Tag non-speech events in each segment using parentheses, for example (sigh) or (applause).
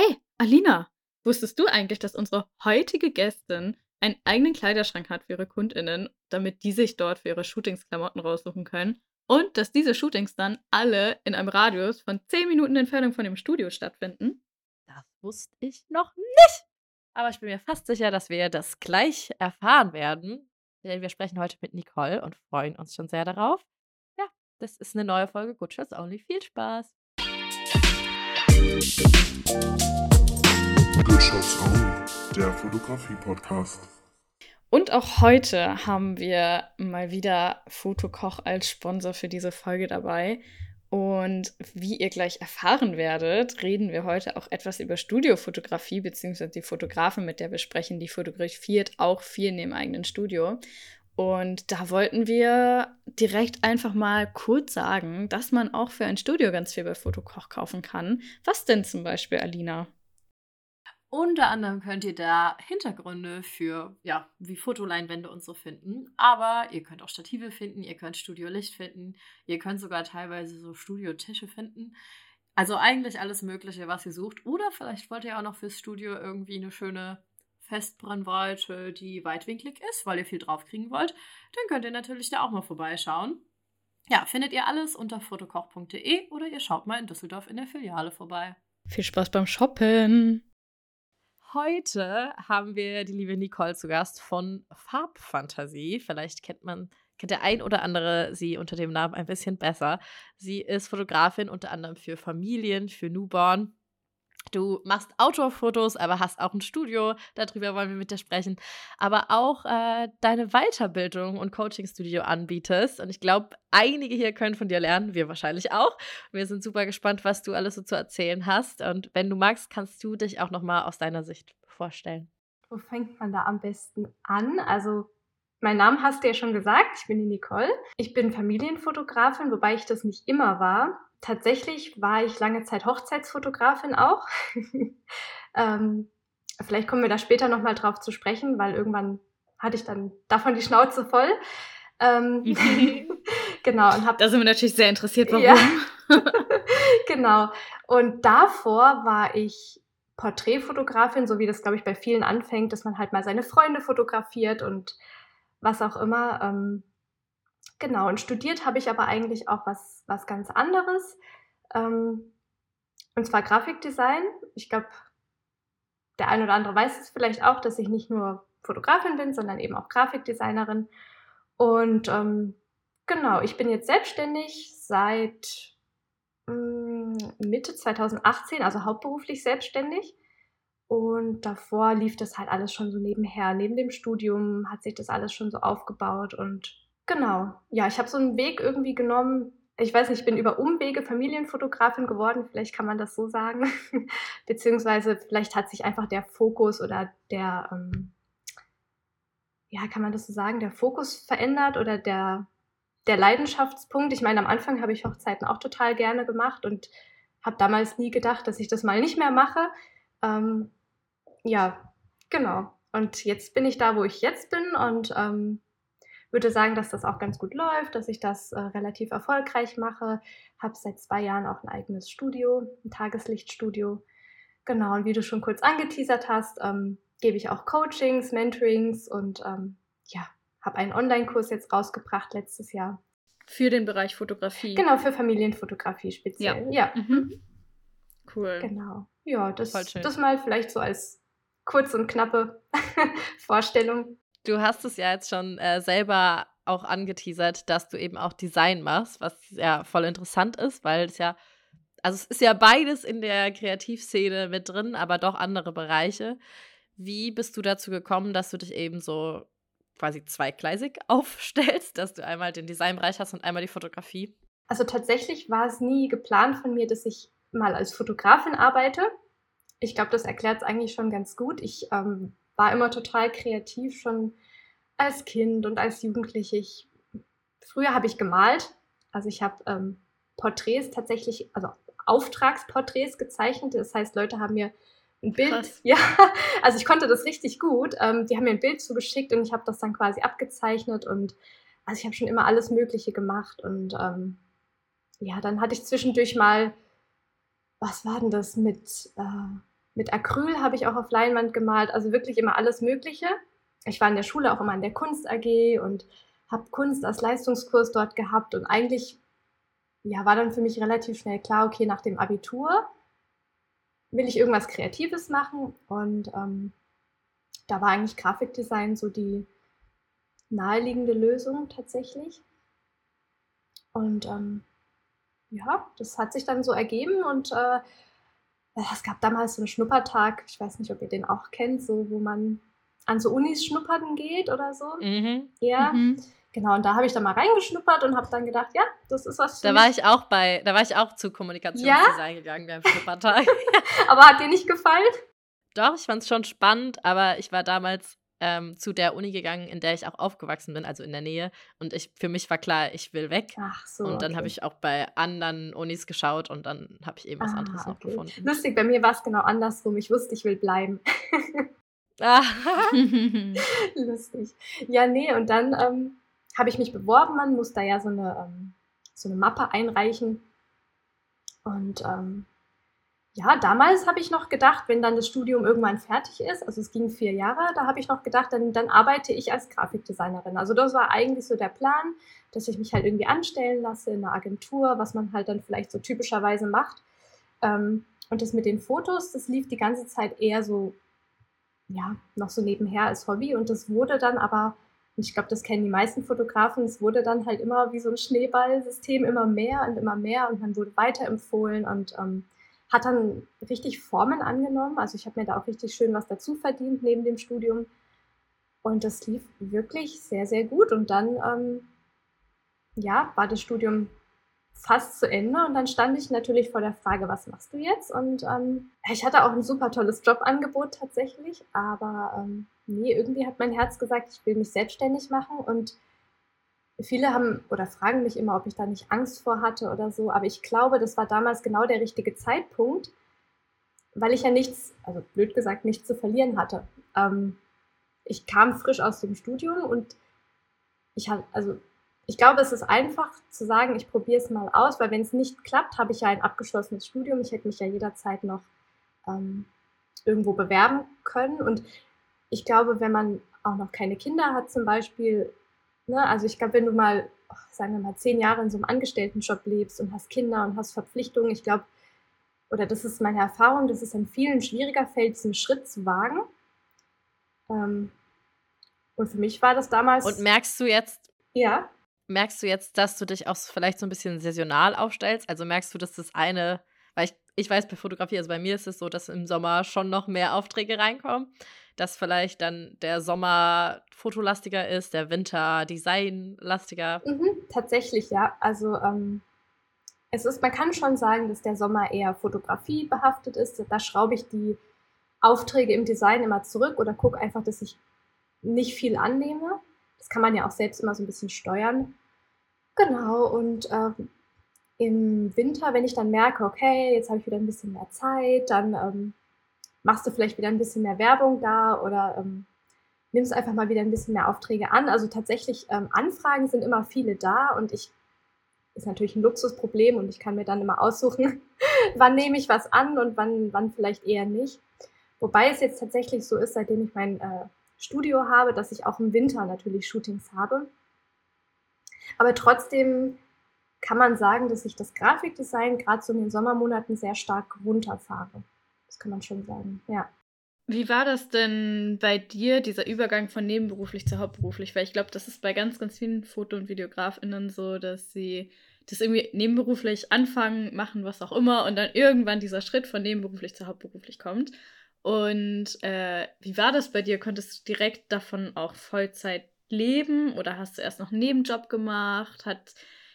Hey, Alina, wusstest du eigentlich, dass unsere heutige Gästin einen eigenen Kleiderschrank hat für ihre KundInnen, damit die sich dort für ihre Shootings Klamotten raussuchen können? Und dass diese Shootings dann alle in einem Radius von 10 Minuten Entfernung von dem Studio stattfinden? Das wusste ich noch nicht. Aber ich bin mir fast sicher, dass wir das gleich erfahren werden. Denn wir sprechen heute mit Nicole und freuen uns schon sehr darauf. Ja, das ist eine neue Folge Good Shots Only. Viel Spaß. Der Fotografie-Podcast. Und auch heute haben wir mal wieder Fotokoch als Sponsor für diese Folge dabei. Und wie ihr gleich erfahren werdet, reden wir heute auch etwas über Studiofotografie, beziehungsweise die Fotografin, mit der wir sprechen, die fotografiert auch viel in dem eigenen Studio. Und da wollten wir direkt einfach mal kurz sagen, dass man auch für ein Studio ganz viel bei Fotokoch kaufen kann. Was denn zum Beispiel, Alina? Unter anderem könnt ihr da Hintergründe für, ja, wie Fotoleinwände und so finden. Aber ihr könnt auch Stative finden, ihr könnt Studiolicht finden, ihr könnt sogar teilweise so Studiotische finden. Also eigentlich alles Mögliche, was ihr sucht. Oder vielleicht wollt ihr auch noch fürs Studio irgendwie eine schöne Festbrennweite, die weitwinklig ist, weil ihr viel draufkriegen wollt. Dann könnt ihr natürlich da auch mal vorbeischauen. Ja, findet ihr alles unter fotokoch.de oder ihr schaut mal in Düsseldorf in der Filiale vorbei. Viel Spaß beim Shoppen! Heute haben wir die liebe Nicole zu Gast von Farbfantasie. Vielleicht kennt man, kennt der ein oder andere sie unter dem Namen ein bisschen besser. Sie ist Fotografin unter anderem für Familien, für Newborn. Du machst Outdoor-Fotos, aber hast auch ein Studio. Darüber wollen wir mit dir sprechen. Aber auch äh, deine Weiterbildung und Coaching-Studio anbietest. Und ich glaube, einige hier können von dir lernen. Wir wahrscheinlich auch. Wir sind super gespannt, was du alles so zu erzählen hast. Und wenn du magst, kannst du dich auch nochmal aus deiner Sicht vorstellen. Wo fängt man da am besten an? Also, mein Name hast du ja schon gesagt. Ich bin die Nicole. Ich bin Familienfotografin, wobei ich das nicht immer war tatsächlich war ich lange Zeit Hochzeitsfotografin auch. (laughs) ähm, vielleicht kommen wir da später nochmal drauf zu sprechen, weil irgendwann hatte ich dann davon die Schnauze voll. Ähm, (laughs) (laughs) genau. Und hab, da sind wir natürlich sehr interessiert, warum. Ja. genau. Und davor war ich Porträtfotografin, so wie das, glaube ich, bei vielen anfängt, dass man halt mal seine Freunde fotografiert und was auch immer. Ähm, Genau, und studiert habe ich aber eigentlich auch was, was ganz anderes. Ähm, und zwar Grafikdesign. Ich glaube, der ein oder andere weiß es vielleicht auch, dass ich nicht nur Fotografin bin, sondern eben auch Grafikdesignerin. Und ähm, genau, ich bin jetzt selbstständig seit ähm, Mitte 2018, also hauptberuflich selbstständig. Und davor lief das halt alles schon so nebenher. Neben dem Studium hat sich das alles schon so aufgebaut und Genau. Ja, ich habe so einen Weg irgendwie genommen. Ich weiß nicht, ich bin über Umwege Familienfotografin geworden, vielleicht kann man das so sagen. (laughs) Beziehungsweise vielleicht hat sich einfach der Fokus oder der, ähm, ja, kann man das so sagen, der Fokus verändert oder der, der Leidenschaftspunkt. Ich meine, am Anfang habe ich Hochzeiten auch total gerne gemacht und habe damals nie gedacht, dass ich das mal nicht mehr mache. Ähm, ja, genau. Und jetzt bin ich da, wo ich jetzt bin und ähm, würde sagen, dass das auch ganz gut läuft, dass ich das äh, relativ erfolgreich mache. Habe seit zwei Jahren auch ein eigenes Studio, ein Tageslichtstudio. Genau, und wie du schon kurz angeteasert hast, ähm, gebe ich auch Coachings, Mentorings und ähm, ja, habe einen Online-Kurs jetzt rausgebracht letztes Jahr. Für den Bereich Fotografie. Genau, für Familienfotografie speziell. Ja. ja. Mhm. Cool. Genau. Ja, das, das mal vielleicht so als kurz und knappe (laughs) Vorstellung. Du hast es ja jetzt schon äh, selber auch angeteasert, dass du eben auch Design machst, was ja voll interessant ist, weil es ja, also es ist ja beides in der Kreativszene mit drin, aber doch andere Bereiche. Wie bist du dazu gekommen, dass du dich eben so quasi zweigleisig (laughs) aufstellst, dass du einmal den Designbereich hast und einmal die Fotografie? Also tatsächlich war es nie geplant von mir, dass ich mal als Fotografin arbeite. Ich glaube, das erklärt es eigentlich schon ganz gut. Ich ähm, war immer total kreativ, schon als Kind und als Jugendliche. Ich, früher habe ich gemalt, also ich habe ähm, Porträts tatsächlich, also Auftragsporträts gezeichnet. Das heißt, Leute haben mir ein Bild, Krass. (laughs) ja, also ich konnte das richtig gut. Ähm, die haben mir ein Bild zugeschickt und ich habe das dann quasi abgezeichnet und also ich habe schon immer alles Mögliche gemacht und ähm, ja, dann hatte ich zwischendurch mal, was war denn das mit äh, mit Acryl habe ich auch auf Leinwand gemalt, also wirklich immer alles Mögliche. Ich war in der Schule auch immer in der Kunst AG und habe Kunst als Leistungskurs dort gehabt und eigentlich ja, war dann für mich relativ schnell klar, okay, nach dem Abitur will ich irgendwas Kreatives machen und ähm, da war eigentlich Grafikdesign so die naheliegende Lösung tatsächlich. Und ähm, ja, das hat sich dann so ergeben und äh, es gab damals so einen Schnuppertag, ich weiß nicht, ob ihr den auch kennt, so wo man an so Unis schnuppern geht oder so. Mhm. Ja. Mhm. Genau, und da habe ich dann mal reingeschnuppert und habe dann gedacht, ja, das ist was. Da war ich auch bei, da war ich auch zu Kommunikationsdesign ja? gegangen beim Schnuppertag. (laughs) aber hat dir nicht gefallen? Doch, ich fand es schon spannend, aber ich war damals ähm, zu der Uni gegangen, in der ich auch aufgewachsen bin, also in der Nähe. Und ich, für mich war klar, ich will weg. Ach so. Und dann okay. habe ich auch bei anderen Unis geschaut und dann habe ich eben was ah, anderes noch okay. gefunden. Lustig, bei mir war es genau andersrum. Ich wusste, ich will bleiben. (laughs) (laughs) Lustig. Ja, nee, und dann ähm, habe ich mich beworben. Man muss da ja so eine, ähm, so eine Mappe einreichen. Und ähm, ja, damals habe ich noch gedacht, wenn dann das Studium irgendwann fertig ist, also es ging vier Jahre, da habe ich noch gedacht, dann, dann arbeite ich als Grafikdesignerin. Also das war eigentlich so der Plan, dass ich mich halt irgendwie anstellen lasse in einer Agentur, was man halt dann vielleicht so typischerweise macht. Ähm, und das mit den Fotos, das lief die ganze Zeit eher so, ja, noch so nebenher als Hobby. Und das wurde dann aber, ich glaube, das kennen die meisten Fotografen, es wurde dann halt immer wie so ein Schneeballsystem immer mehr und immer mehr und man wurde weiterempfohlen und ähm, hat dann richtig Formen angenommen. Also ich habe mir da auch richtig schön was dazu verdient neben dem Studium. Und das lief wirklich sehr, sehr gut. Und dann, ähm, ja, war das Studium fast zu Ende und dann stand ich natürlich vor der Frage, was machst du jetzt? Und ähm, ich hatte auch ein super tolles Jobangebot tatsächlich, aber ähm, nee, irgendwie hat mein Herz gesagt, ich will mich selbstständig machen und viele haben oder fragen mich immer, ob ich da nicht Angst vor hatte oder so, aber ich glaube, das war damals genau der richtige Zeitpunkt, weil ich ja nichts, also blöd gesagt, nichts zu verlieren hatte. Ähm, ich kam frisch aus dem Studium und ich hatte, also ich glaube, es ist einfach zu sagen, ich probiere es mal aus, weil wenn es nicht klappt, habe ich ja ein abgeschlossenes Studium. Ich hätte mich ja jederzeit noch ähm, irgendwo bewerben können. Und ich glaube, wenn man auch noch keine Kinder hat zum Beispiel, Ne? Also ich glaube, wenn du mal, sagen wir mal, zehn Jahre in so einem Angestelltenjob lebst und hast Kinder und hast Verpflichtungen, ich glaube, oder das ist meine Erfahrung, dass es an vielen schwieriger fällt, diesen Schritt zu wagen. Ähm, und für mich war das damals. Und merkst du jetzt? Ja. Merkst du jetzt, dass du dich auch vielleicht so ein bisschen saisonal aufstellst? Also merkst du, dass das eine, weil ich, ich weiß bei Fotografie, also bei mir ist es so, dass im Sommer schon noch mehr Aufträge reinkommen dass vielleicht dann der Sommer fotolastiger ist, der Winter designlastiger. Mhm, tatsächlich, ja. Also ähm, es ist, man kann schon sagen, dass der Sommer eher Fotografie behaftet ist. Da schraube ich die Aufträge im Design immer zurück oder gucke einfach, dass ich nicht viel annehme. Das kann man ja auch selbst immer so ein bisschen steuern. Genau, und ähm, im Winter, wenn ich dann merke, okay, jetzt habe ich wieder ein bisschen mehr Zeit, dann ähm, machst du vielleicht wieder ein bisschen mehr Werbung da oder ähm, nimmst einfach mal wieder ein bisschen mehr Aufträge an. Also tatsächlich, ähm, Anfragen sind immer viele da und ich ist natürlich ein Luxusproblem und ich kann mir dann immer aussuchen, (laughs) wann nehme ich was an und wann, wann vielleicht eher nicht. Wobei es jetzt tatsächlich so ist, seitdem ich mein äh, Studio habe, dass ich auch im Winter natürlich Shootings habe. Aber trotzdem kann man sagen, dass ich das Grafikdesign gerade so in den Sommermonaten sehr stark runterfahre. Das kann man schon sagen, ja. Wie war das denn bei dir, dieser Übergang von nebenberuflich zu hauptberuflich? Weil ich glaube, das ist bei ganz, ganz vielen Foto- und VideografInnen so, dass sie das irgendwie nebenberuflich anfangen, machen, was auch immer, und dann irgendwann dieser Schritt von nebenberuflich zu hauptberuflich kommt. Und äh, wie war das bei dir? Konntest du direkt davon auch Vollzeit leben oder hast du erst noch einen Nebenjob gemacht? Hat,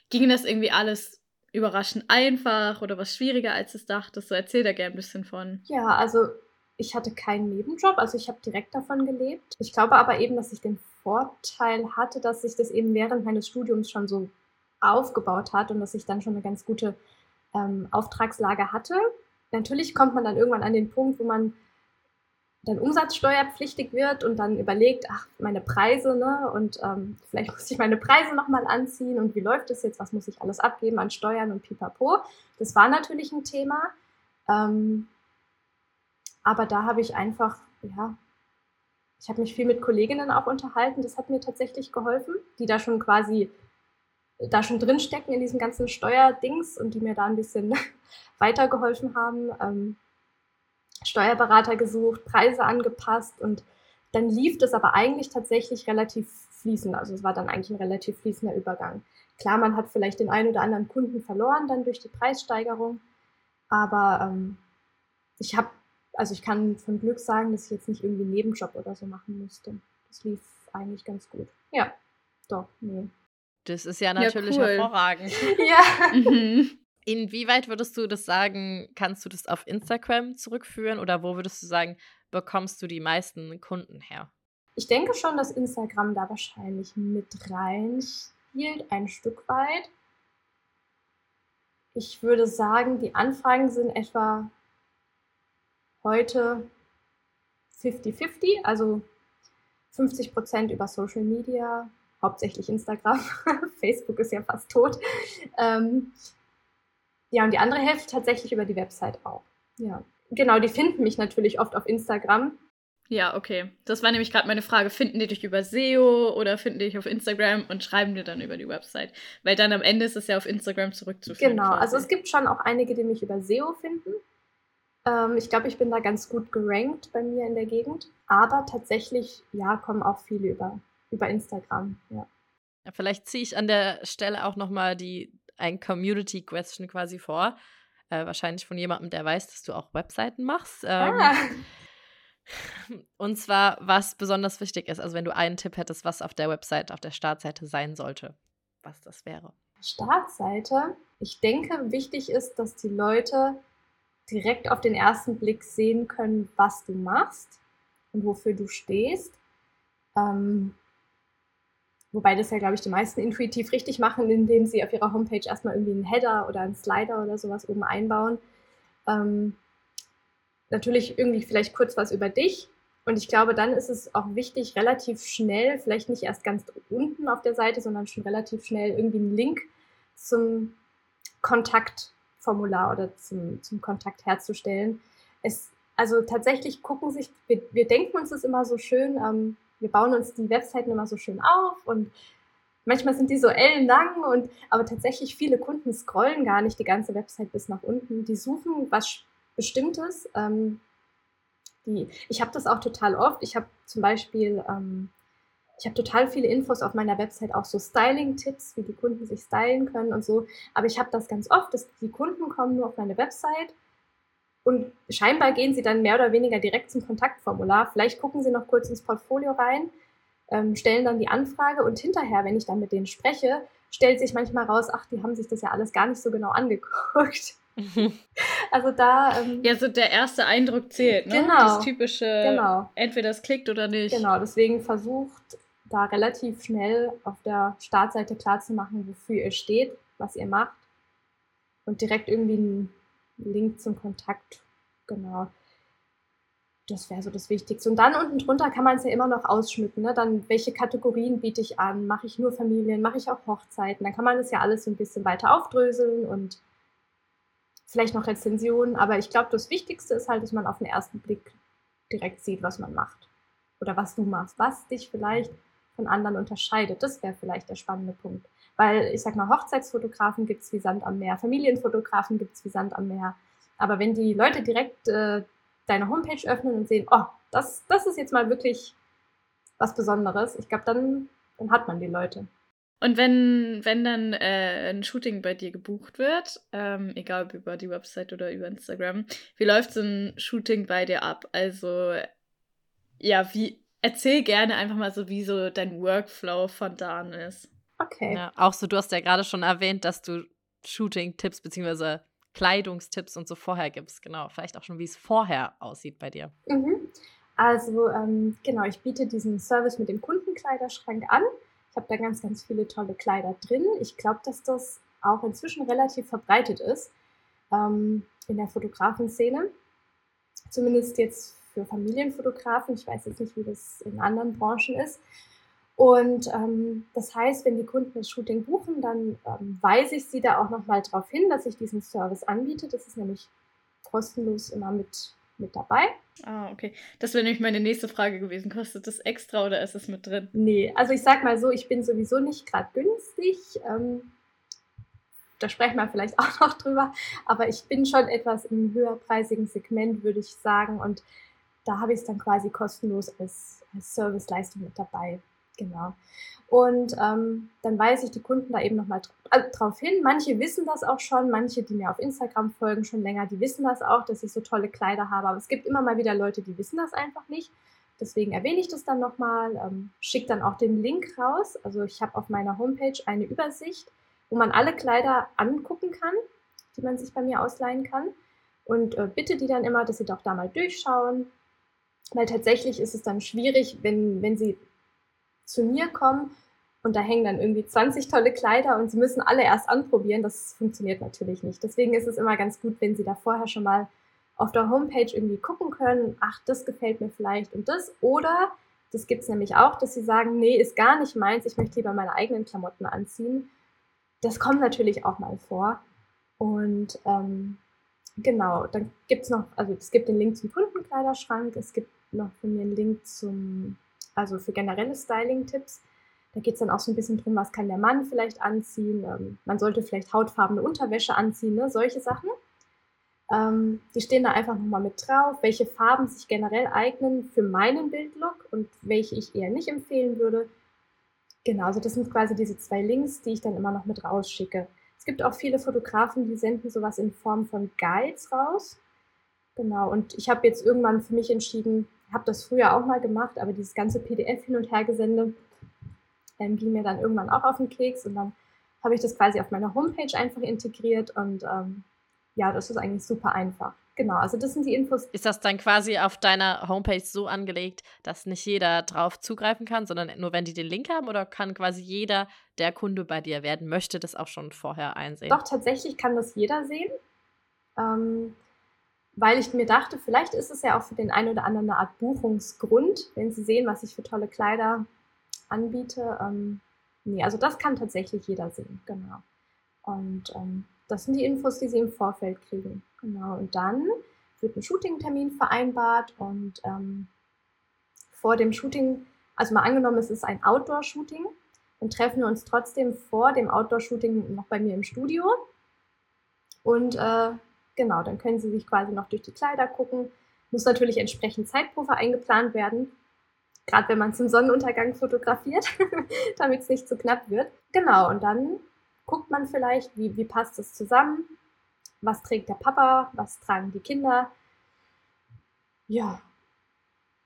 ging das irgendwie alles überraschend einfach oder was schwieriger als es dachtest? So erzähl da gerne ein bisschen von. Ja, also ich hatte keinen Nebenjob, also ich habe direkt davon gelebt. Ich glaube aber eben, dass ich den Vorteil hatte, dass sich das eben während meines Studiums schon so aufgebaut hat und dass ich dann schon eine ganz gute ähm, Auftragslage hatte. Natürlich kommt man dann irgendwann an den Punkt, wo man dann umsatzsteuerpflichtig wird und dann überlegt, ach, meine Preise, ne? Und ähm, vielleicht muss ich meine Preise nochmal anziehen und wie läuft das jetzt, was muss ich alles abgeben an Steuern und pipapo. Das war natürlich ein Thema. Ähm, Aber da habe ich einfach, ja, ich habe mich viel mit Kolleginnen auch unterhalten. Das hat mir tatsächlich geholfen, die da schon quasi da schon drinstecken in diesem ganzen Steuerdings und die mir da ein bisschen (laughs) weitergeholfen haben. Ähm, Steuerberater gesucht, Preise angepasst und dann lief das aber eigentlich tatsächlich relativ fließend. Also es war dann eigentlich ein relativ fließender Übergang. Klar, man hat vielleicht den einen oder anderen Kunden verloren dann durch die Preissteigerung, aber ähm, ich habe, also ich kann von Glück sagen, dass ich jetzt nicht irgendwie einen Nebenjob oder so machen musste. Das lief eigentlich ganz gut. Ja, doch, nee. Das ist ja natürlich ja, cool. hervorragend. (laughs) ja. Mhm. Inwieweit würdest du das sagen, kannst du das auf Instagram zurückführen oder wo würdest du sagen, bekommst du die meisten Kunden her? Ich denke schon, dass Instagram da wahrscheinlich mit reinspielt, ein Stück weit. Ich würde sagen, die Anfragen sind etwa heute 50-50, also 50 Prozent über Social Media, hauptsächlich Instagram. (laughs) Facebook ist ja fast tot. Ähm, ja, und die andere Hälfte tatsächlich über die Website auch. Ja. Genau, die finden mich natürlich oft auf Instagram. Ja, okay. Das war nämlich gerade meine Frage. Finden die dich über SEO oder finden die dich auf Instagram und schreiben dir dann über die Website? Weil dann am Ende ist es ja auf Instagram zurückzuführen. Genau, quasi. also es gibt schon auch einige, die mich über SEO finden. Ähm, ich glaube, ich bin da ganz gut gerankt bei mir in der Gegend. Aber tatsächlich, ja, kommen auch viele über, über Instagram. Ja. ja vielleicht ziehe ich an der Stelle auch nochmal die ein Community Question quasi vor. Äh, wahrscheinlich von jemandem, der weiß, dass du auch Webseiten machst. Ähm, ah. (laughs) Und zwar, was besonders wichtig ist, also wenn du einen Tipp hättest, was auf der Website, auf der Startseite sein sollte, was das wäre. Startseite, ich denke, wichtig ist, dass die Leute direkt auf den ersten Blick sehen können, was du machst und wofür du stehst. Ähm, wobei das ja, glaube ich, die meisten intuitiv richtig machen, indem sie auf ihrer Homepage erstmal irgendwie einen Header oder einen Slider oder sowas oben einbauen. Ähm, natürlich irgendwie vielleicht kurz was über dich. Und ich glaube, dann ist es auch wichtig, relativ schnell, vielleicht nicht erst ganz unten auf der Seite, sondern schon relativ schnell irgendwie einen Link zum Kontaktformular oder zum, zum Kontakt herzustellen. Es, also tatsächlich gucken sich, wir, wir denken uns das immer so schön, ähm, wir bauen uns die Webseiten immer so schön auf und manchmal sind die so ellenlang und aber tatsächlich viele Kunden scrollen gar nicht die ganze Website bis nach unten. Die suchen was Bestimmtes. Ähm, die, ich habe das auch total oft. Ich habe zum Beispiel, ähm, ich habe total viele Infos auf meiner Website, auch so Styling-Tipps, wie die Kunden sich stylen können und so. Aber ich habe das ganz oft, dass die Kunden kommen nur auf meine Website und scheinbar gehen sie dann mehr oder weniger direkt zum Kontaktformular. Vielleicht gucken sie noch kurz ins Portfolio rein, ähm, stellen dann die Anfrage und hinterher, wenn ich dann mit denen spreche, stellt sich manchmal raus, ach, die haben sich das ja alles gar nicht so genau angeguckt. (laughs) Also da. Ähm, ja, so der erste Eindruck zählt, ne? Genau. Das typische, genau. entweder es klickt oder nicht. Genau, deswegen versucht da relativ schnell auf der Startseite klarzumachen, wofür ihr steht, was ihr macht. Und direkt irgendwie einen Link zum Kontakt. Genau. Das wäre so das Wichtigste. Und dann unten drunter kann man es ja immer noch ausschmücken. Ne? Dann, welche Kategorien biete ich an? Mache ich nur Familien? Mache ich auch Hochzeiten? Dann kann man das ja alles so ein bisschen weiter aufdröseln und vielleicht noch Rezensionen, aber ich glaube, das Wichtigste ist halt, dass man auf den ersten Blick direkt sieht, was man macht oder was du machst, was dich vielleicht von anderen unterscheidet. Das wäre vielleicht der spannende Punkt. Weil ich sag mal, Hochzeitsfotografen gibt es wie Sand am Meer, Familienfotografen gibt es wie Sand am Meer. Aber wenn die Leute direkt äh, deine Homepage öffnen und sehen, oh, das, das ist jetzt mal wirklich was Besonderes, ich glaube, dann, dann hat man die Leute. Und wenn, wenn dann äh, ein Shooting bei dir gebucht wird, ähm, egal ob über die Website oder über Instagram, wie läuft so ein Shooting bei dir ab? Also, ja, wie, erzähl gerne einfach mal so, wie so dein Workflow von da an ist. Okay. Ja, auch so, du hast ja gerade schon erwähnt, dass du Shooting-Tipps bzw. Kleidungstipps und so vorher gibst. Genau, vielleicht auch schon, wie es vorher aussieht bei dir. Mhm. Also, ähm, genau, ich biete diesen Service mit dem Kundenkleiderschrank an. Ich habe da ganz, ganz viele tolle Kleider drin. Ich glaube, dass das auch inzwischen relativ verbreitet ist ähm, in der Fotografenszene. Zumindest jetzt für Familienfotografen. Ich weiß jetzt nicht, wie das in anderen Branchen ist. Und ähm, das heißt, wenn die Kunden das Shooting buchen, dann ähm, weise ich sie da auch nochmal darauf hin, dass ich diesen Service anbiete. Das ist nämlich kostenlos immer mit mit dabei. Ah, okay. Das wäre nämlich meine nächste Frage gewesen. Kostet das extra oder ist es mit drin? Nee, also ich sag mal so, ich bin sowieso nicht gerade günstig. Ähm, da sprechen wir vielleicht (laughs) auch noch drüber. Aber ich bin schon etwas im höherpreisigen Segment, würde ich sagen. Und da habe ich es dann quasi kostenlos als, als Serviceleistung mit dabei. Genau. Und ähm, dann weise ich die Kunden da eben nochmal also drauf hin. Manche wissen das auch schon, manche, die mir auf Instagram folgen schon länger, die wissen das auch, dass ich so tolle Kleider habe. Aber es gibt immer mal wieder Leute, die wissen das einfach nicht. Deswegen erwähne ich das dann nochmal, ähm, schicke dann auch den Link raus. Also ich habe auf meiner Homepage eine Übersicht, wo man alle Kleider angucken kann, die man sich bei mir ausleihen kann. Und äh, bitte die dann immer, dass sie doch da mal durchschauen. Weil tatsächlich ist es dann schwierig, wenn, wenn sie zu mir kommen und da hängen dann irgendwie 20 tolle Kleider und sie müssen alle erst anprobieren. Das funktioniert natürlich nicht. Deswegen ist es immer ganz gut, wenn sie da vorher schon mal auf der Homepage irgendwie gucken können, ach, das gefällt mir vielleicht und das. Oder, das gibt es nämlich auch, dass sie sagen, nee, ist gar nicht meins, ich möchte lieber meine eigenen Klamotten anziehen. Das kommt natürlich auch mal vor. Und ähm, genau, dann gibt es noch, also es gibt den Link zum Kundenkleiderschrank, es gibt noch von mir einen Link zum also für generelle Styling-Tipps. Da geht es dann auch so ein bisschen drum, was kann der Mann vielleicht anziehen. Ähm, man sollte vielleicht hautfarbene Unterwäsche anziehen, ne? solche Sachen. Ähm, die stehen da einfach nochmal mit drauf, welche Farben sich generell eignen für meinen Bildlook und welche ich eher nicht empfehlen würde. Genau, also das sind quasi diese zwei Links, die ich dann immer noch mit rausschicke. Es gibt auch viele Fotografen, die senden sowas in Form von Guides raus. Genau, und ich habe jetzt irgendwann für mich entschieden, habe das früher auch mal gemacht, aber dieses ganze PDF hin und her gesende ähm, ging mir dann irgendwann auch auf den Keks und dann habe ich das quasi auf meiner Homepage einfach integriert und ähm, ja, das ist eigentlich super einfach. Genau, also das sind die Infos. Ist das dann quasi auf deiner Homepage so angelegt, dass nicht jeder drauf zugreifen kann, sondern nur wenn die den Link haben oder kann quasi jeder, der Kunde bei dir werden möchte, das auch schon vorher einsehen? Doch, tatsächlich kann das jeder sehen. Ähm, weil ich mir dachte, vielleicht ist es ja auch für den einen oder anderen eine Art Buchungsgrund, wenn sie sehen, was ich für tolle Kleider anbiete. Ähm, nee, also das kann tatsächlich jeder sehen, genau. Und ähm, das sind die Infos, die sie im Vorfeld kriegen. Genau. Und dann wird ein Shooting-Termin vereinbart und ähm, vor dem Shooting, also mal angenommen, es ist ein Outdoor-Shooting, dann treffen wir uns trotzdem vor dem Outdoor-Shooting noch bei mir im Studio und äh, Genau, dann können Sie sich quasi noch durch die Kleider gucken. Muss natürlich entsprechend Zeitpuffer eingeplant werden, gerade wenn man zum Sonnenuntergang fotografiert, (laughs) damit es nicht zu knapp wird. Genau, und dann guckt man vielleicht, wie, wie passt es zusammen, was trägt der Papa, was tragen die Kinder. Ja,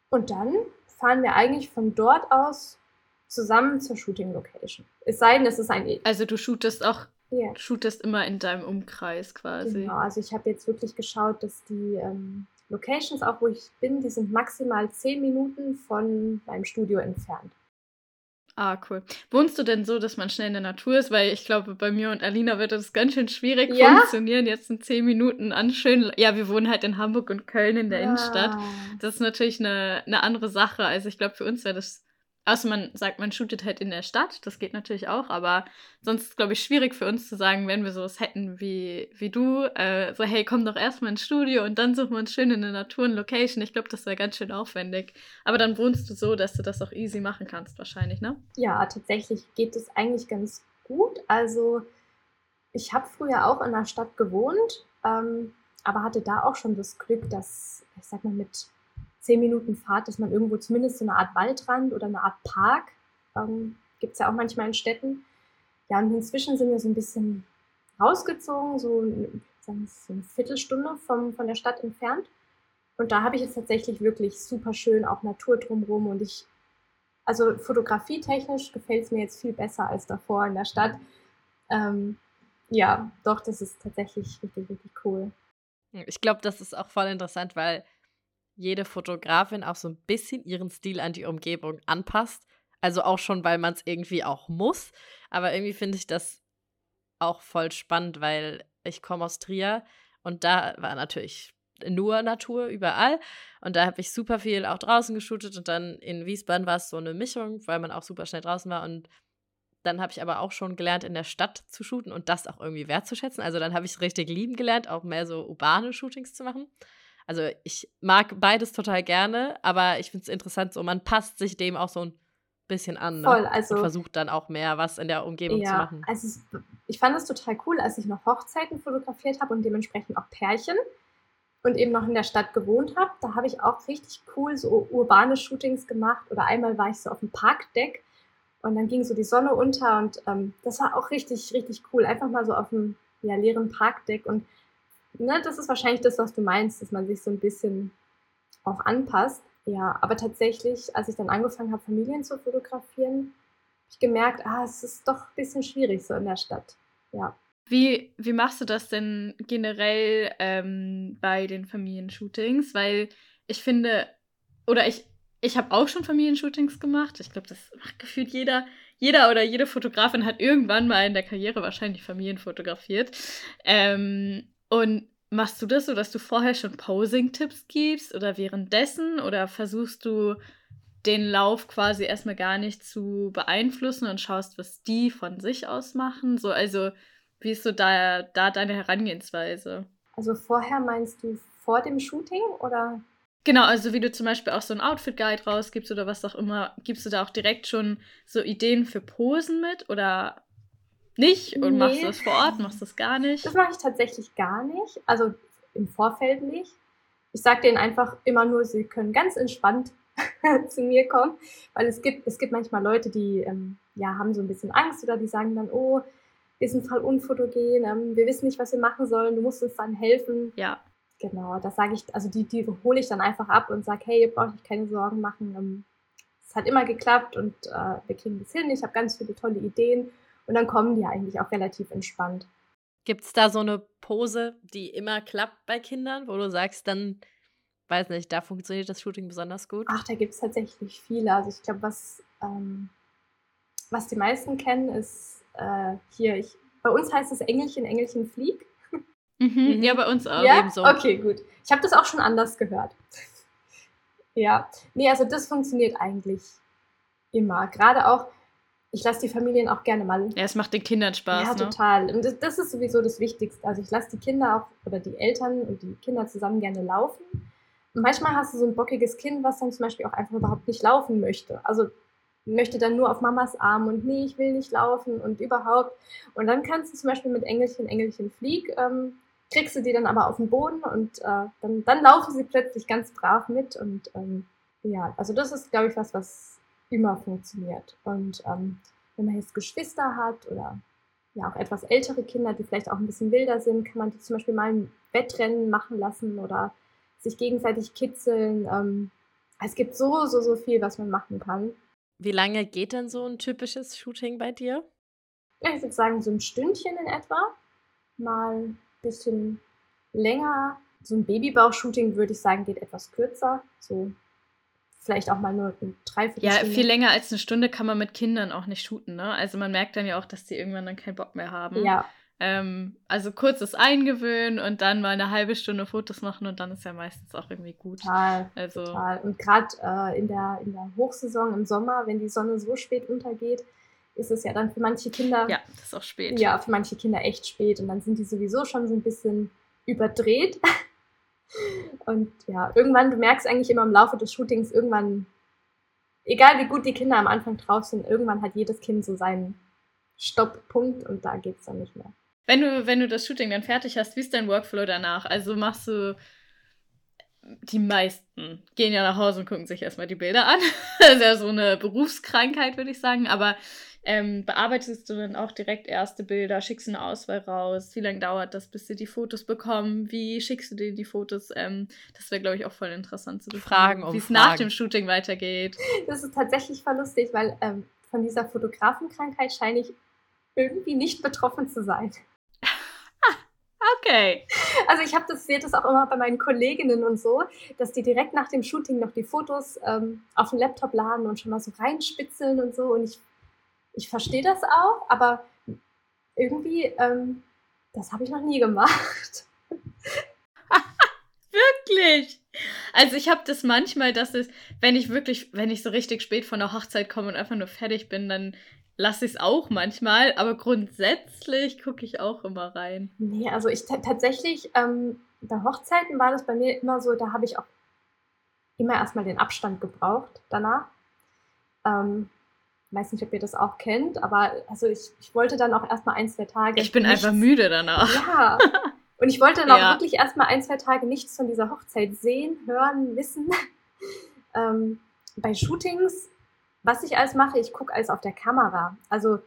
und dann fahren wir eigentlich von dort aus zusammen zur Shooting Location. Es sei denn, es ist ein. Also du shootest auch ja. Shootest immer in deinem Umkreis quasi. Genau, also ich habe jetzt wirklich geschaut, dass die ähm, Locations, auch wo ich bin, die sind maximal zehn Minuten von meinem Studio entfernt. Ah, cool. Wohnst du denn so, dass man schnell in der Natur ist? Weil ich glaube, bei mir und Alina wird das ganz schön schwierig ja? funktionieren, jetzt in zehn Minuten an schön. Ja, wir wohnen halt in Hamburg und Köln in der ah. Innenstadt. Das ist natürlich eine, eine andere Sache. Also ich glaube, für uns wäre das Außer man sagt, man shootet halt in der Stadt, das geht natürlich auch, aber sonst ist glaube ich, schwierig für uns zu sagen, wenn wir sowas hätten wie, wie du, äh, so, hey, komm doch erstmal ins Studio und dann suchen wir uns schön in der Natur eine Location. Ich glaube, das wäre ganz schön aufwendig. Aber dann wohnst du so, dass du das auch easy machen kannst, wahrscheinlich, ne? Ja, tatsächlich geht es eigentlich ganz gut. Also, ich habe früher auch in der Stadt gewohnt, ähm, aber hatte da auch schon das Glück, dass, ich sag mal, mit zehn Minuten Fahrt, dass man irgendwo zumindest so eine Art Waldrand oder eine Art Park, ähm, gibt es ja auch manchmal in Städten. Ja, und inzwischen sind wir so ein bisschen rausgezogen, so, sagen so eine Viertelstunde vom, von der Stadt entfernt. Und da habe ich jetzt tatsächlich wirklich super schön auch Natur drumherum und ich, also fotografietechnisch gefällt es mir jetzt viel besser als davor in der Stadt. Ähm, ja, doch, das ist tatsächlich richtig, richtig cool. Ich glaube, das ist auch voll interessant, weil jede Fotografin auch so ein bisschen ihren Stil an die Umgebung anpasst. Also auch schon, weil man es irgendwie auch muss. Aber irgendwie finde ich das auch voll spannend, weil ich komme aus Trier und da war natürlich nur Natur überall. Und da habe ich super viel auch draußen geshootet und dann in Wiesbaden war es so eine Mischung, weil man auch super schnell draußen war. Und dann habe ich aber auch schon gelernt, in der Stadt zu shooten und das auch irgendwie wertzuschätzen. Also dann habe ich es richtig lieben gelernt, auch mehr so urbane Shootings zu machen. Also ich mag beides total gerne, aber ich finde es interessant, so man passt sich dem auch so ein bisschen an. Ne? Voll, also und versucht dann auch mehr was in der Umgebung ja, zu machen. Also es, ich fand es total cool, als ich noch Hochzeiten fotografiert habe und dementsprechend auch Pärchen und eben noch in der Stadt gewohnt habe. Da habe ich auch richtig cool so urbane Shootings gemacht oder einmal war ich so auf dem Parkdeck und dann ging so die Sonne unter und ähm, das war auch richtig, richtig cool. Einfach mal so auf dem ja, leeren Parkdeck und ne, das ist wahrscheinlich das, was du meinst, dass man sich so ein bisschen auch anpasst. Ja, aber tatsächlich, als ich dann angefangen habe, Familien zu fotografieren, habe ich gemerkt, ah, es ist doch ein bisschen schwierig so in der Stadt. Ja. Wie, wie machst du das denn generell ähm, bei den Familienshootings? Weil ich finde, oder ich, ich habe auch schon Familienshootings gemacht. Ich glaube, das macht gefühlt jeder. Jeder oder jede Fotografin hat irgendwann mal in der Karriere wahrscheinlich Familien fotografiert. Ähm, und Machst du das so, dass du vorher schon Posing-Tipps gibst oder währenddessen oder versuchst du den Lauf quasi erstmal gar nicht zu beeinflussen und schaust, was die von sich aus machen? So, also, wie ist so da, da deine Herangehensweise? Also vorher meinst du vor dem Shooting oder? Genau, also wie du zum Beispiel auch so ein Outfit-Guide rausgibst oder was auch immer, gibst du da auch direkt schon so Ideen für Posen mit oder nicht? Und nee. machst du das vor Ort? Machst du das gar nicht? Das mache ich tatsächlich gar nicht. Also im Vorfeld nicht. Ich sage denen einfach immer nur, sie können ganz entspannt (laughs) zu mir kommen, weil es gibt, es gibt manchmal Leute, die ähm, ja, haben so ein bisschen Angst oder die sagen dann, oh, wir sind voll unfotogen, ähm, wir wissen nicht, was wir machen sollen, du musst uns dann helfen. Ja. Genau, das sage ich, also die, die hole ich dann einfach ab und sage, hey, ihr braucht euch keine Sorgen machen. Ähm, es hat immer geklappt und äh, wir kriegen das hin. Ich habe ganz viele tolle Ideen und dann kommen die eigentlich auch relativ entspannt. Gibt es da so eine Pose, die immer klappt bei Kindern, wo du sagst, dann, weiß nicht, da funktioniert das Shooting besonders gut? Ach, da gibt es tatsächlich viele. Also ich glaube, was, ähm, was die meisten kennen, ist äh, hier, ich, bei uns heißt es Engelchen, Engelchen flieg. (laughs) Mhm, ja, bei uns auch. Ja? Ebenso. Okay, gut. Ich habe das auch schon anders gehört. (laughs) ja, nee, also das funktioniert eigentlich immer. Gerade auch, ich lasse die Familien auch gerne mal. Ja, es macht den Kindern Spaß. Ja, ne? total. Und das, das, ist sowieso das Wichtigste. Also ich lasse die Kinder auch oder die Eltern und die Kinder zusammen gerne laufen. Und manchmal hast du so ein bockiges Kind, was dann zum Beispiel auch einfach überhaupt nicht laufen möchte. Also möchte dann nur auf Mamas Arm und nee, ich will nicht laufen und überhaupt. Und dann kannst du zum Beispiel mit Engelchen, Engelchen flieg, ähm, kriegst du die dann aber auf den Boden und äh, dann, dann laufen sie plötzlich ganz brav mit. Und ähm, ja, also das ist, glaube ich, was, was immer funktioniert. Und ähm, wenn man jetzt Geschwister hat oder ja auch etwas ältere Kinder, die vielleicht auch ein bisschen wilder sind, kann man die zum Beispiel mal ein Wettrennen machen lassen oder sich gegenseitig kitzeln. Ähm, es gibt so, so, so viel, was man machen kann. Wie lange geht denn so ein typisches Shooting bei dir? Ja, ich würde sagen, so ein Stündchen in etwa. Mal ein bisschen länger. So ein Babybauch-Shooting würde ich sagen, geht etwas kürzer. So vielleicht auch mal nur ein Dreiviertelstunde. Ja, viel länger als eine Stunde kann man mit Kindern auch nicht shooten, ne? Also man merkt dann ja auch, dass die irgendwann dann keinen Bock mehr haben. Ja. Ähm, also kurzes Eingewöhnen und dann mal eine halbe Stunde Fotos machen und dann ist ja meistens auch irgendwie gut. Total. Also. Total. Und gerade äh, in, der, in der Hochsaison im Sommer, wenn die Sonne so spät untergeht, ist es ja dann für manche Kinder. Ja, das ist auch spät. Ja, für manche Kinder echt spät. Und dann sind die sowieso schon so ein bisschen überdreht. (laughs) Und ja, irgendwann, du merkst eigentlich immer im Laufe des Shootings, irgendwann, egal wie gut die Kinder am Anfang drauf sind, irgendwann hat jedes Kind so seinen Stopppunkt und da geht es dann nicht mehr. Wenn du, wenn du das Shooting dann fertig hast, wie ist dein Workflow danach? Also machst du die meisten gehen ja nach Hause und gucken sich erstmal die Bilder an. (laughs) das ist ja so eine Berufskrankheit, würde ich sagen. Aber ähm, bearbeitest du dann auch direkt erste Bilder, schickst du eine Auswahl raus? Wie lange dauert das, bis sie die Fotos bekommen? Wie schickst du denen die Fotos? Ähm, das wäre, glaube ich, auch voll interessant zu fragen, wie es nach dem Shooting weitergeht. Das ist tatsächlich voll lustig, weil ähm, von dieser Fotografenkrankheit scheine ich irgendwie nicht betroffen zu sein. (laughs) Okay. Also ich habe das, sehe das auch immer bei meinen Kolleginnen und so, dass die direkt nach dem Shooting noch die Fotos ähm, auf den Laptop laden und schon mal so reinspitzeln und so. Und ich ich verstehe das auch, aber irgendwie, ähm, das habe ich noch nie gemacht. (laughs) wirklich? Also ich habe das manchmal, dass es, wenn ich wirklich, wenn ich so richtig spät von der Hochzeit komme und einfach nur fertig bin, dann lasse ich es auch manchmal, aber grundsätzlich gucke ich auch immer rein. Nee, also ich tatsächlich ähm, bei Hochzeiten war das bei mir immer so, da habe ich auch immer erstmal den Abstand gebraucht danach. Ähm, weiß nicht, ob ihr das auch kennt, aber also ich, ich wollte dann auch erstmal ein, zwei Tage. Ich bin nichts, einfach müde danach. Ja. (laughs) Und ich wollte dann auch wirklich erstmal ein, zwei Tage nichts von dieser Hochzeit sehen, hören, wissen. (laughs) ähm, bei Shootings, was ich alles mache, ich gucke alles auf der Kamera. Also,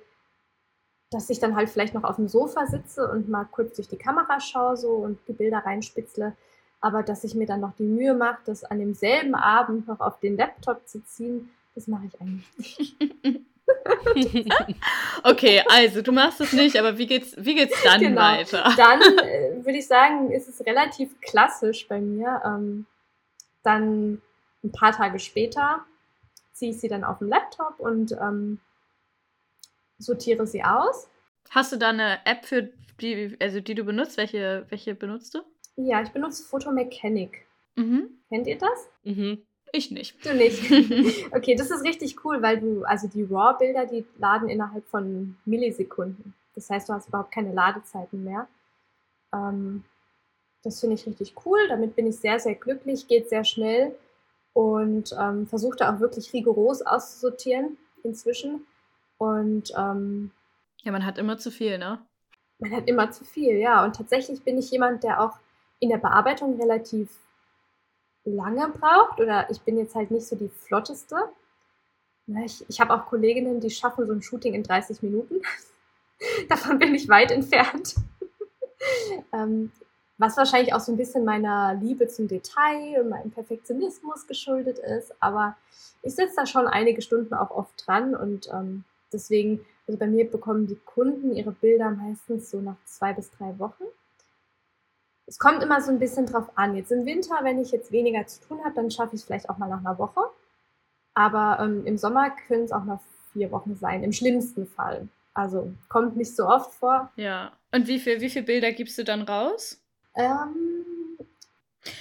dass ich dann halt vielleicht noch auf dem Sofa sitze und mal kurz durch die Kamera schaue so und die Bilder reinspitzle. Aber dass ich mir dann noch die Mühe mache, das an demselben Abend noch auf den Laptop zu ziehen, das mache ich eigentlich nicht. (laughs) okay, also du machst es nicht, aber wie geht's, wie geht's dann genau. weiter? (laughs) Dann äh, würde ich sagen, ist es relativ klassisch bei mir. Ähm, dann ein paar Tage später ziehe ich sie dann auf den Laptop und ähm, sortiere sie aus. Hast du da eine App für die, also die du benutzt? Welche, welche benutzt du? Ja, ich benutze Photomechanic. Mhm. Kennt ihr das? Mhm. Ich nicht. Du nicht. (laughs) Okay, das ist richtig cool, weil du, also die RAW-Bilder, die laden innerhalb von Millisekunden. Das heißt, du hast überhaupt keine Ladezeiten mehr. Ähm, das finde ich richtig cool. Damit bin ich sehr, sehr glücklich, geht sehr schnell und ähm, versuche da auch wirklich rigoros auszusortieren inzwischen. Und ähm, ja, man hat immer zu viel, ne? Man hat immer zu viel, ja. Und tatsächlich bin ich jemand, der auch in der Bearbeitung relativ lange braucht oder ich bin jetzt halt nicht so die flotteste. Ich, ich habe auch Kolleginnen, die schaffen so ein Shooting in 30 Minuten. (laughs) Davon bin ich weit entfernt. (laughs) ähm, was wahrscheinlich auch so ein bisschen meiner Liebe zum Detail und meinem Perfektionismus geschuldet ist. Aber ich sitze da schon einige Stunden auch oft dran und ähm, deswegen, also bei mir bekommen die Kunden ihre Bilder meistens so nach zwei bis drei Wochen es kommt immer so ein bisschen drauf an. Jetzt im Winter, wenn ich jetzt weniger zu tun habe, dann schaffe ich es vielleicht auch mal nach einer Woche. Aber ähm, im Sommer können es auch noch vier Wochen sein, im schlimmsten Fall. Also kommt nicht so oft vor. Ja. Und wie viel, wie viele Bilder gibst du dann raus? Ähm,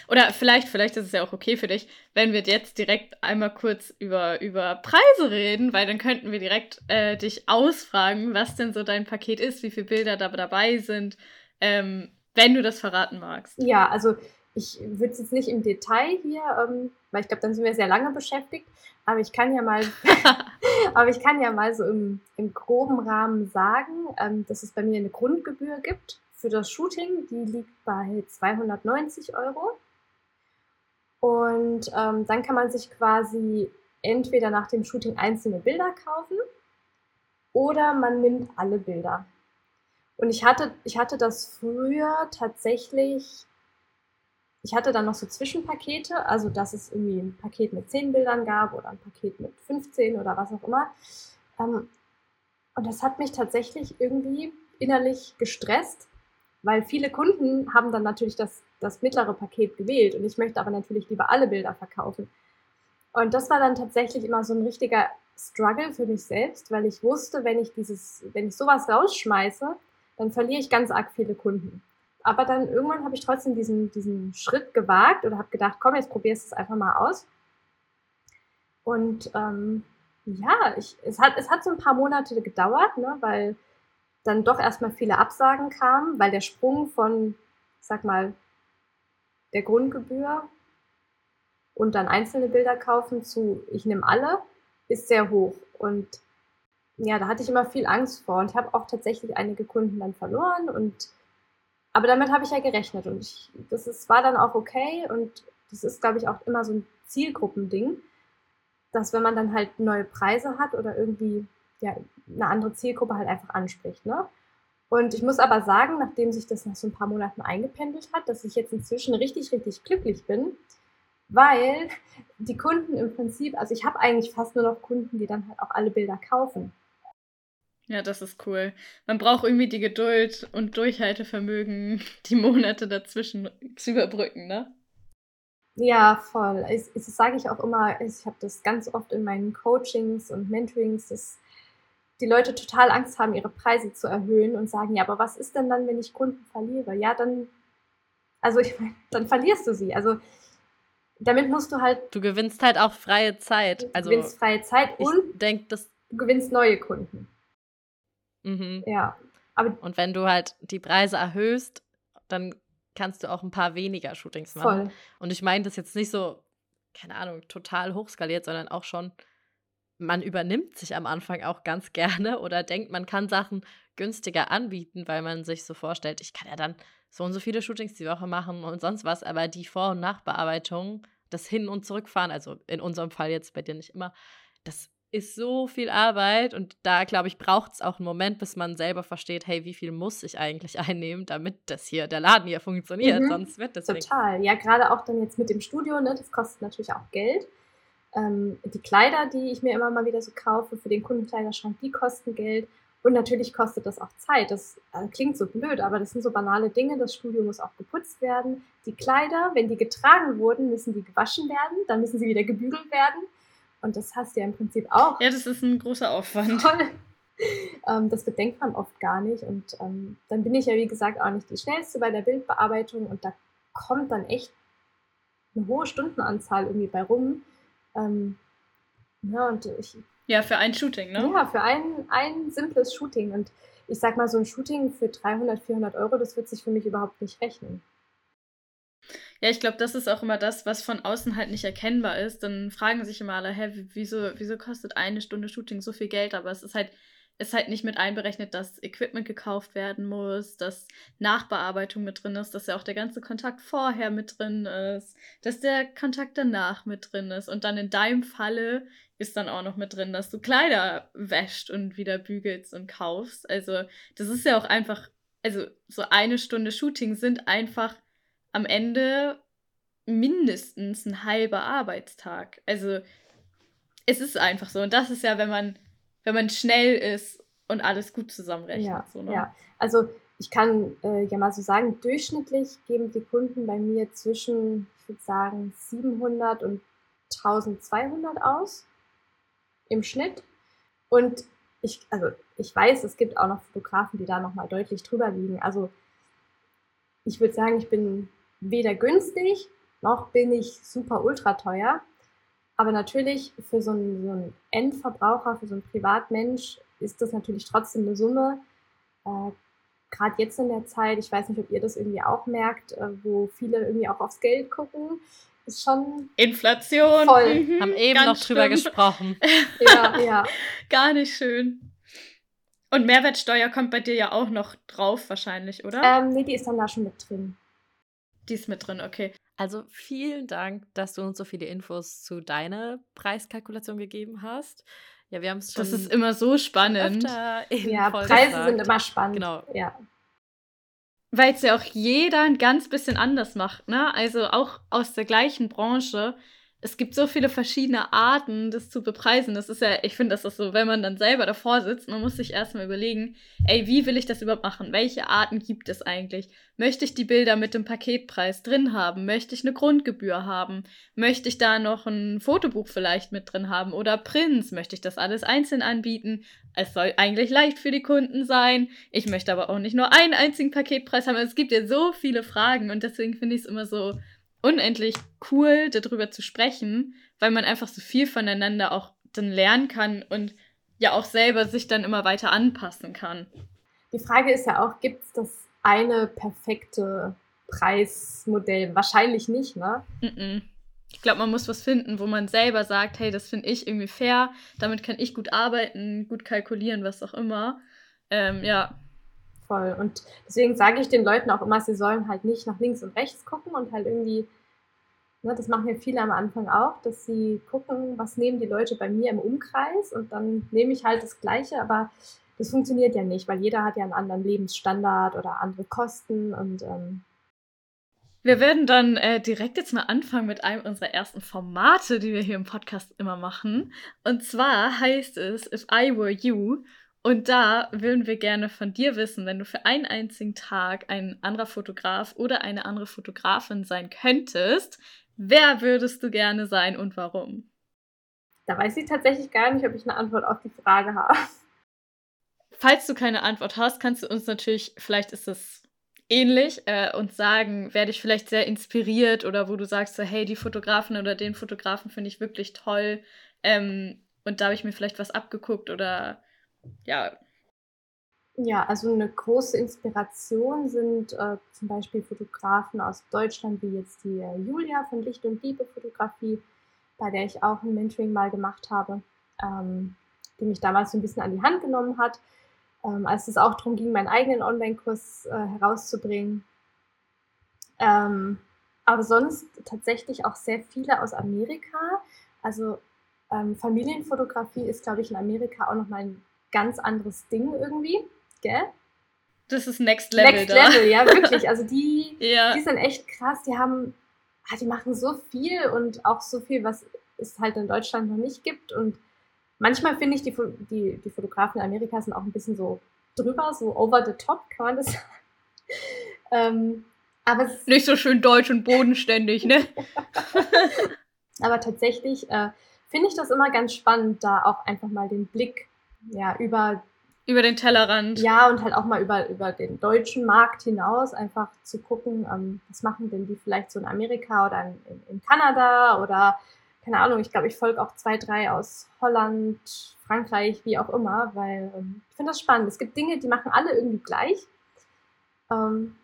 Oder vielleicht, vielleicht ist es ja auch okay für dich, wenn wir jetzt direkt einmal kurz über, über Preise reden, weil dann könnten wir direkt äh, dich ausfragen, was denn so dein Paket ist, wie viele Bilder da dabei sind. Ähm, wenn du das verraten magst. Ja, also ich würde es jetzt nicht im Detail hier, ähm, weil ich glaube, dann sind wir sehr lange beschäftigt. Aber ich kann ja mal, (laughs) aber ich kann ja mal so im, im groben Rahmen sagen, ähm, dass es bei mir eine Grundgebühr gibt für das Shooting. Die liegt bei 290 Euro. Und ähm, dann kann man sich quasi entweder nach dem Shooting einzelne Bilder kaufen oder man nimmt alle Bilder. Und ich hatte, ich hatte das früher tatsächlich, ich hatte dann noch so Zwischenpakete, also dass es irgendwie ein Paket mit 10 Bildern gab oder ein Paket mit 15 oder was auch immer. Ähm, und das hat mich tatsächlich irgendwie innerlich gestresst, weil viele Kunden haben dann natürlich das, das mittlere Paket gewählt und ich möchte aber natürlich lieber alle Bilder verkaufen. Und das war dann tatsächlich immer so ein richtiger Struggle für mich selbst, weil ich wusste, wenn ich dieses, wenn ich sowas rausschmeiße, dann verliere ich ganz arg viele Kunden. Aber dann irgendwann habe ich trotzdem diesen, diesen Schritt gewagt oder habe gedacht, komm, jetzt probierst du es einfach mal aus. Und ähm, ja, ich, es, hat, es hat so ein paar Monate gedauert, ne, weil dann doch erstmal viele Absagen kamen, weil der Sprung von, sag mal, der Grundgebühr und dann einzelne Bilder kaufen zu ich nehme alle, ist sehr hoch. Und ja, da hatte ich immer viel Angst vor und habe auch tatsächlich einige Kunden dann verloren und aber damit habe ich ja gerechnet und ich, das ist, war dann auch okay und das ist, glaube ich, auch immer so ein Zielgruppending, dass wenn man dann halt neue Preise hat oder irgendwie ja, eine andere Zielgruppe halt einfach anspricht. Ne? Und ich muss aber sagen, nachdem sich das nach so ein paar Monaten eingependelt hat, dass ich jetzt inzwischen richtig, richtig glücklich bin, weil die Kunden im Prinzip, also ich habe eigentlich fast nur noch Kunden, die dann halt auch alle Bilder kaufen. Ja, das ist cool. Man braucht irgendwie die Geduld und Durchhaltevermögen, (laughs) die Monate dazwischen zu überbrücken, ne? Ja, voll. Ich, das sage ich auch immer, ich habe das ganz oft in meinen Coachings und Mentorings, dass die Leute total Angst haben, ihre Preise zu erhöhen und sagen, ja, aber was ist denn dann, wenn ich Kunden verliere? Ja, dann, also ich meine, dann verlierst du sie. Also damit musst du halt. Du gewinnst halt auch freie Zeit. Du also, gewinnst freie Zeit und denk, das du gewinnst neue Kunden. Mhm. Ja. Aber und wenn du halt die Preise erhöhst, dann kannst du auch ein paar weniger Shootings machen. Voll. Und ich meine das jetzt nicht so, keine Ahnung, total hochskaliert, sondern auch schon, man übernimmt sich am Anfang auch ganz (laughs) gerne oder denkt, man kann Sachen günstiger anbieten, weil man sich so vorstellt, ich kann ja dann so und so viele Shootings die Woche machen und sonst was, aber die Vor- und Nachbearbeitung, das Hin- und Zurückfahren, also in unserem Fall jetzt bei dir nicht immer, das ist so viel Arbeit und da, glaube ich, braucht es auch einen Moment, bis man selber versteht, hey, wie viel muss ich eigentlich (laughs) einnehmen, damit das hier, der Laden hier funktioniert, mhm. sonst wird das Total, nichts. ja, gerade auch dann jetzt mit dem Studio, ne, das kostet natürlich auch Geld. Ähm, die Kleider, die ich mir immer mal wieder so kaufe für den Kundenkleiderschrank, die kosten Geld. Und natürlich kostet das auch Zeit. Das äh, klingt so blöd, aber das sind so banale Dinge. Das Studio muss auch geputzt werden. Die Kleider, wenn die getragen wurden, müssen die gewaschen werden. Dann müssen sie wieder gebügelt werden. Und das hast du ja im Prinzip auch. Ja, das ist ein großer Aufwand. Toll. Ähm, das bedenkt man oft gar nicht. Und ähm, dann bin ich ja, wie gesagt, auch nicht die schnellste bei der Bildbearbeitung. Und da kommt dann echt eine hohe Stundenanzahl irgendwie bei rum. Ähm, ja, und ich ja, für ein Shooting, ne? Ja, für ein, ein simples Shooting. Und ich sag mal, so ein Shooting für 300, 400 Euro, das wird sich für mich überhaupt nicht rechnen. Ja, ich glaube, das ist auch immer das, was von außen halt nicht erkennbar ist. Dann fragen sich immer alle, hä, wieso, wieso kostet eine Stunde Shooting so viel Geld? Aber es ist halt ist halt nicht mit einberechnet, dass Equipment gekauft werden muss, dass Nachbearbeitung mit drin ist, dass ja auch der ganze Kontakt vorher mit drin ist, dass der Kontakt danach mit drin ist. Und dann in deinem Falle ist dann auch noch mit drin, dass du Kleider wäscht und wieder bügelst und kaufst. Also, das ist ja auch einfach, also so eine Stunde Shooting sind einfach am Ende mindestens ein halber Arbeitstag. Also, es ist einfach so. Und das ist ja, wenn man wenn man schnell ist und alles gut zusammenrechnet. Ja, so, ne? ja. also ich kann äh, ja mal so sagen, durchschnittlich geben die Kunden bei mir zwischen, ich würde sagen, 700 und 1200 aus im Schnitt. Und ich, also ich weiß, es gibt auch noch Fotografen, die da nochmal deutlich drüber liegen. Also ich würde sagen, ich bin weder günstig, noch bin ich super ultra teuer. Aber natürlich für so einen, so einen Endverbraucher, für so einen Privatmensch ist das natürlich trotzdem eine Summe. Äh, Gerade jetzt in der Zeit, ich weiß nicht, ob ihr das irgendwie auch merkt, äh, wo viele irgendwie auch aufs Geld gucken, ist schon. Inflation. Voll. Mhm, Haben eben noch drüber schlimm. gesprochen. (laughs) ja, ja. Gar nicht schön. Und Mehrwertsteuer kommt bei dir ja auch noch drauf, wahrscheinlich, oder? Ähm, nee, die ist dann da schon mit drin. Die ist mit drin, okay. Also vielen Dank, dass du uns so viele Infos zu deiner Preiskalkulation gegeben hast. Ja, wir haben es schon. Das ist immer so spannend. ja, Preise gesagt. sind immer spannend. Genau. Ja. Weil es ja auch jeder ein ganz bisschen anders macht, ne? Also auch aus der gleichen Branche es gibt so viele verschiedene Arten, das zu bepreisen. Das ist ja, ich finde, das ist so, wenn man dann selber davor sitzt, man muss sich erstmal überlegen, ey, wie will ich das überhaupt machen? Welche Arten gibt es eigentlich? Möchte ich die Bilder mit dem Paketpreis drin haben? Möchte ich eine Grundgebühr haben? Möchte ich da noch ein Fotobuch vielleicht mit drin haben? Oder Prints? Möchte ich das alles einzeln anbieten? Es soll eigentlich leicht für die Kunden sein. Ich möchte aber auch nicht nur einen einzigen Paketpreis haben. Es gibt ja so viele Fragen und deswegen finde ich es immer so unendlich cool, darüber zu sprechen, weil man einfach so viel voneinander auch dann lernen kann und ja auch selber sich dann immer weiter anpassen kann. Die Frage ist ja auch, gibt es das eine perfekte Preismodell? Wahrscheinlich nicht, ne? Mm -mm. Ich glaube, man muss was finden, wo man selber sagt, hey, das finde ich irgendwie fair, damit kann ich gut arbeiten, gut kalkulieren, was auch immer. Ähm, ja, voll. Und deswegen sage ich den Leuten auch immer, sie sollen halt nicht nach links und rechts gucken und halt irgendwie, ne, das machen ja viele am Anfang auch, dass sie gucken, was nehmen die Leute bei mir im Umkreis und dann nehme ich halt das Gleiche, aber das funktioniert ja nicht, weil jeder hat ja einen anderen Lebensstandard oder andere Kosten und ähm, wir werden dann äh, direkt jetzt mal anfangen mit einem unserer ersten Formate, die wir hier im Podcast immer machen. Und zwar heißt es If I Were You. Und da würden wir gerne von dir wissen, wenn du für einen einzigen Tag ein anderer Fotograf oder eine andere Fotografin sein könntest, wer würdest du gerne sein und warum? Da weiß ich tatsächlich gar nicht, ob ich eine Antwort auf die Frage habe. Falls du keine Antwort hast, kannst du uns natürlich, vielleicht ist es ähnlich, äh, uns sagen, wer dich vielleicht sehr inspiriert oder wo du sagst, so, hey, die Fotografin oder den Fotografen finde ich wirklich toll ähm, und da habe ich mir vielleicht was abgeguckt oder ja. Ja, also eine große Inspiration sind äh, zum Beispiel Fotografen aus Deutschland, wie jetzt die äh, Julia von Licht und Liebe Fotografie, bei der ich auch ein Mentoring mal gemacht habe, ähm, die mich damals so ein bisschen an die Hand genommen hat, ähm, als es auch darum ging, meinen eigenen Online-Kurs äh, herauszubringen. Ähm, aber sonst tatsächlich auch sehr viele aus Amerika. Also ähm, Familienfotografie ist, glaube ich, in Amerika auch nochmal ein ganz anderes Ding irgendwie, gell? Das ist Next Level. Next da. Level, ja, (laughs) wirklich. Also die, ja. die sind echt krass. Die haben, ah, die machen so viel und auch so viel, was es halt in Deutschland noch nicht gibt. Und manchmal finde ich, die, die, die Fotografen in Amerika sind auch ein bisschen so drüber, so over the top, kann man das (laughs) sagen. ähm, aber nicht so schön deutsch und bodenständig, ne? (laughs) aber tatsächlich äh, finde ich das immer ganz spannend, da auch einfach mal den Blick ja, über über den Tellerrand. Ja, und halt auch mal über, über den deutschen Markt hinaus einfach zu gucken, ähm, was machen denn die vielleicht so in Amerika oder in, in Kanada oder keine Ahnung, ich glaube, ich folge auch zwei, drei aus Holland, Frankreich, wie auch immer, weil ähm, ich finde das spannend. Es gibt Dinge, die machen alle irgendwie gleich. Ähm,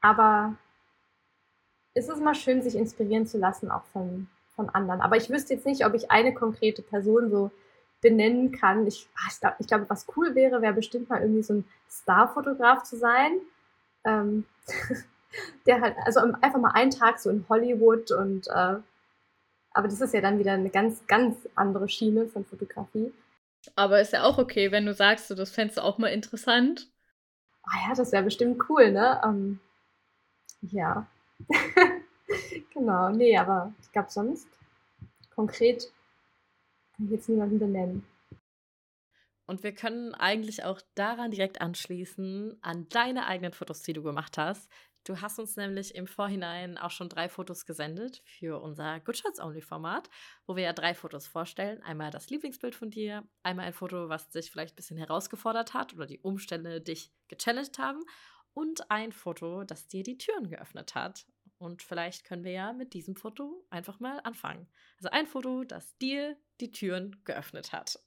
aber es ist immer schön, sich inspirieren zu lassen, auch von, von anderen. Aber ich wüsste jetzt nicht, ob ich eine konkrete Person so benennen kann. Ich, ah, ich glaube, glaub, was cool wäre, wäre bestimmt mal irgendwie so ein Starfotograf zu sein. Ähm, (laughs) der halt, also einfach mal einen Tag so in Hollywood und äh, aber das ist ja dann wieder eine ganz, ganz andere Schiene von Fotografie. Aber ist ja auch okay, wenn du sagst, das fändest du auch mal interessant. Ah ja, das wäre bestimmt cool, ne? Ähm, ja. (laughs) genau, nee, aber ich glaube sonst konkret kann ich jetzt niemanden benennen. Und wir können eigentlich auch daran direkt anschließen, an deine eigenen Fotos, die du gemacht hast. Du hast uns nämlich im Vorhinein auch schon drei Fotos gesendet für unser Good Shots Only Format, wo wir ja drei Fotos vorstellen. Einmal das Lieblingsbild von dir, einmal ein Foto, was dich vielleicht ein bisschen herausgefordert hat oder die Umstände dich gechallenged haben und ein Foto, das dir die Türen geöffnet hat. Und vielleicht können wir ja mit diesem Foto einfach mal anfangen. Also ein Foto, das dir die Türen geöffnet hat.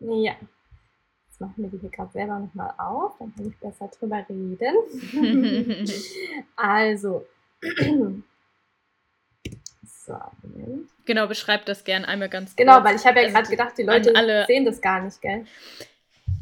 Ja. Jetzt machen wir die hier gerade selber nochmal auf, dann kann ich besser drüber reden. (laughs) also. (clears throat) so. Genau, beschreib das gern einmal ganz genau, kurz. Genau, weil ich habe ja also gerade gedacht, die Leute sehen das gar nicht, gell?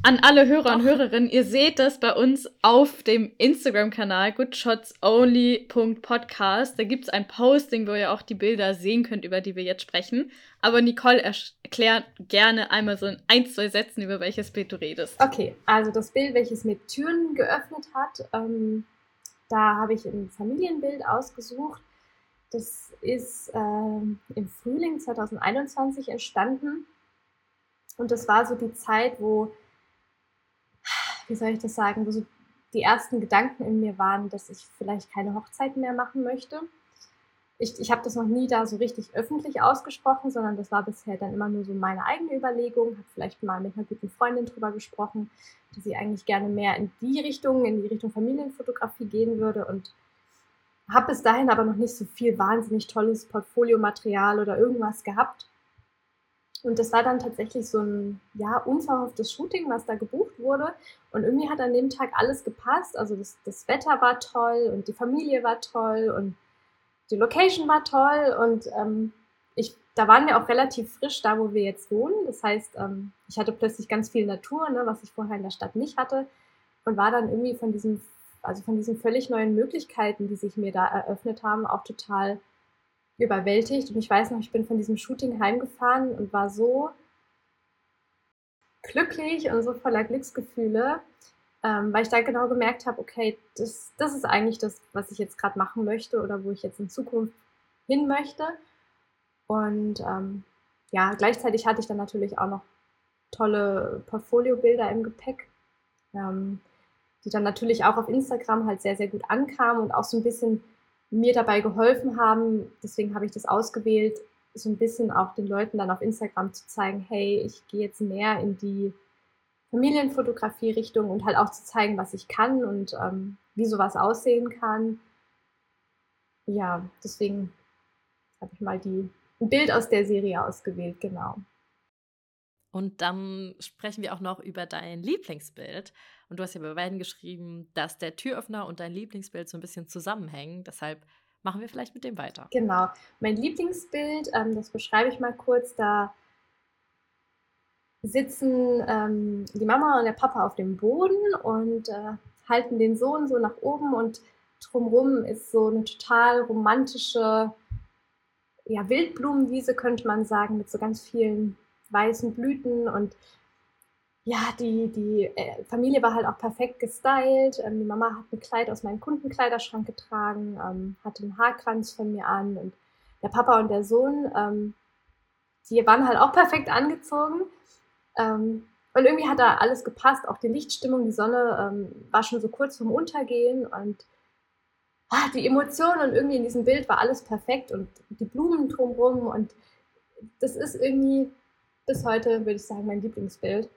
An alle Hörer und Hörerinnen, ihr seht das bei uns auf dem Instagram-Kanal goodshotsonly.podcast. Da gibt es ein Posting, wo ihr auch die Bilder sehen könnt, über die wir jetzt sprechen. Aber Nicole erklärt gerne einmal so in ein, zwei Sätzen, über welches Bild du redest. Okay, also das Bild, welches mit Türen geöffnet hat, ähm, da habe ich ein Familienbild ausgesucht. Das ist ähm, im Frühling 2021 entstanden. Und das war so die Zeit, wo wie soll ich das sagen, wo so die ersten Gedanken in mir waren, dass ich vielleicht keine Hochzeit mehr machen möchte. Ich, ich habe das noch nie da so richtig öffentlich ausgesprochen, sondern das war bisher dann immer nur so meine eigene Überlegung, habe vielleicht mal mit einer guten Freundin drüber gesprochen, dass sie eigentlich gerne mehr in die Richtung, in die Richtung Familienfotografie gehen würde und habe bis dahin aber noch nicht so viel wahnsinnig tolles Portfoliomaterial oder irgendwas gehabt und das war dann tatsächlich so ein ja, unverhofftes Shooting, was da gebucht wurde. Und irgendwie hat an dem Tag alles gepasst. Also das, das Wetter war toll und die Familie war toll und die Location war toll. Und ähm, ich, da waren wir auch relativ frisch da, wo wir jetzt wohnen. Das heißt, ähm, ich hatte plötzlich ganz viel Natur, ne, was ich vorher in der Stadt nicht hatte. Und war dann irgendwie von diesem, also von diesen völlig neuen Möglichkeiten, die sich mir da eröffnet haben, auch total überwältigt. Und ich weiß noch, ich bin von diesem Shooting heimgefahren und war so glücklich und so voller Glücksgefühle, ähm, weil ich da genau gemerkt habe, okay, das, das ist eigentlich das, was ich jetzt gerade machen möchte oder wo ich jetzt in Zukunft hin möchte. Und ähm, ja, gleichzeitig hatte ich dann natürlich auch noch tolle Portfoliobilder im Gepäck, ähm, die dann natürlich auch auf Instagram halt sehr, sehr gut ankamen und auch so ein bisschen mir dabei geholfen haben, deswegen habe ich das ausgewählt, so ein bisschen auch den Leuten dann auf Instagram zu zeigen, hey, ich gehe jetzt mehr in die Familienfotografie-Richtung und halt auch zu zeigen, was ich kann und ähm, wie sowas aussehen kann. Ja, deswegen habe ich mal die, ein Bild aus der Serie ausgewählt, genau. Und dann sprechen wir auch noch über dein Lieblingsbild. Und du hast ja bei beiden geschrieben, dass der Türöffner und dein Lieblingsbild so ein bisschen zusammenhängen. Deshalb machen wir vielleicht mit dem weiter. Genau. Mein Lieblingsbild, ähm, das beschreibe ich mal kurz, da sitzen ähm, die Mama und der Papa auf dem Boden und äh, halten den Sohn so nach oben und drumherum ist so eine total romantische ja, Wildblumenwiese, könnte man sagen, mit so ganz vielen weißen Blüten und ja, die, die äh, Familie war halt auch perfekt gestylt. Ähm, die Mama hat ein Kleid aus meinem Kundenkleiderschrank getragen, ähm, hatte einen Haarkranz von mir an und der Papa und der Sohn, ähm, die waren halt auch perfekt angezogen. Ähm, und irgendwie hat da alles gepasst, auch die Lichtstimmung, die Sonne ähm, war schon so kurz vorm Untergehen und ah, die Emotionen und irgendwie in diesem Bild war alles perfekt und die Blumen drumherum und das ist irgendwie bis heute, würde ich sagen, mein Lieblingsbild.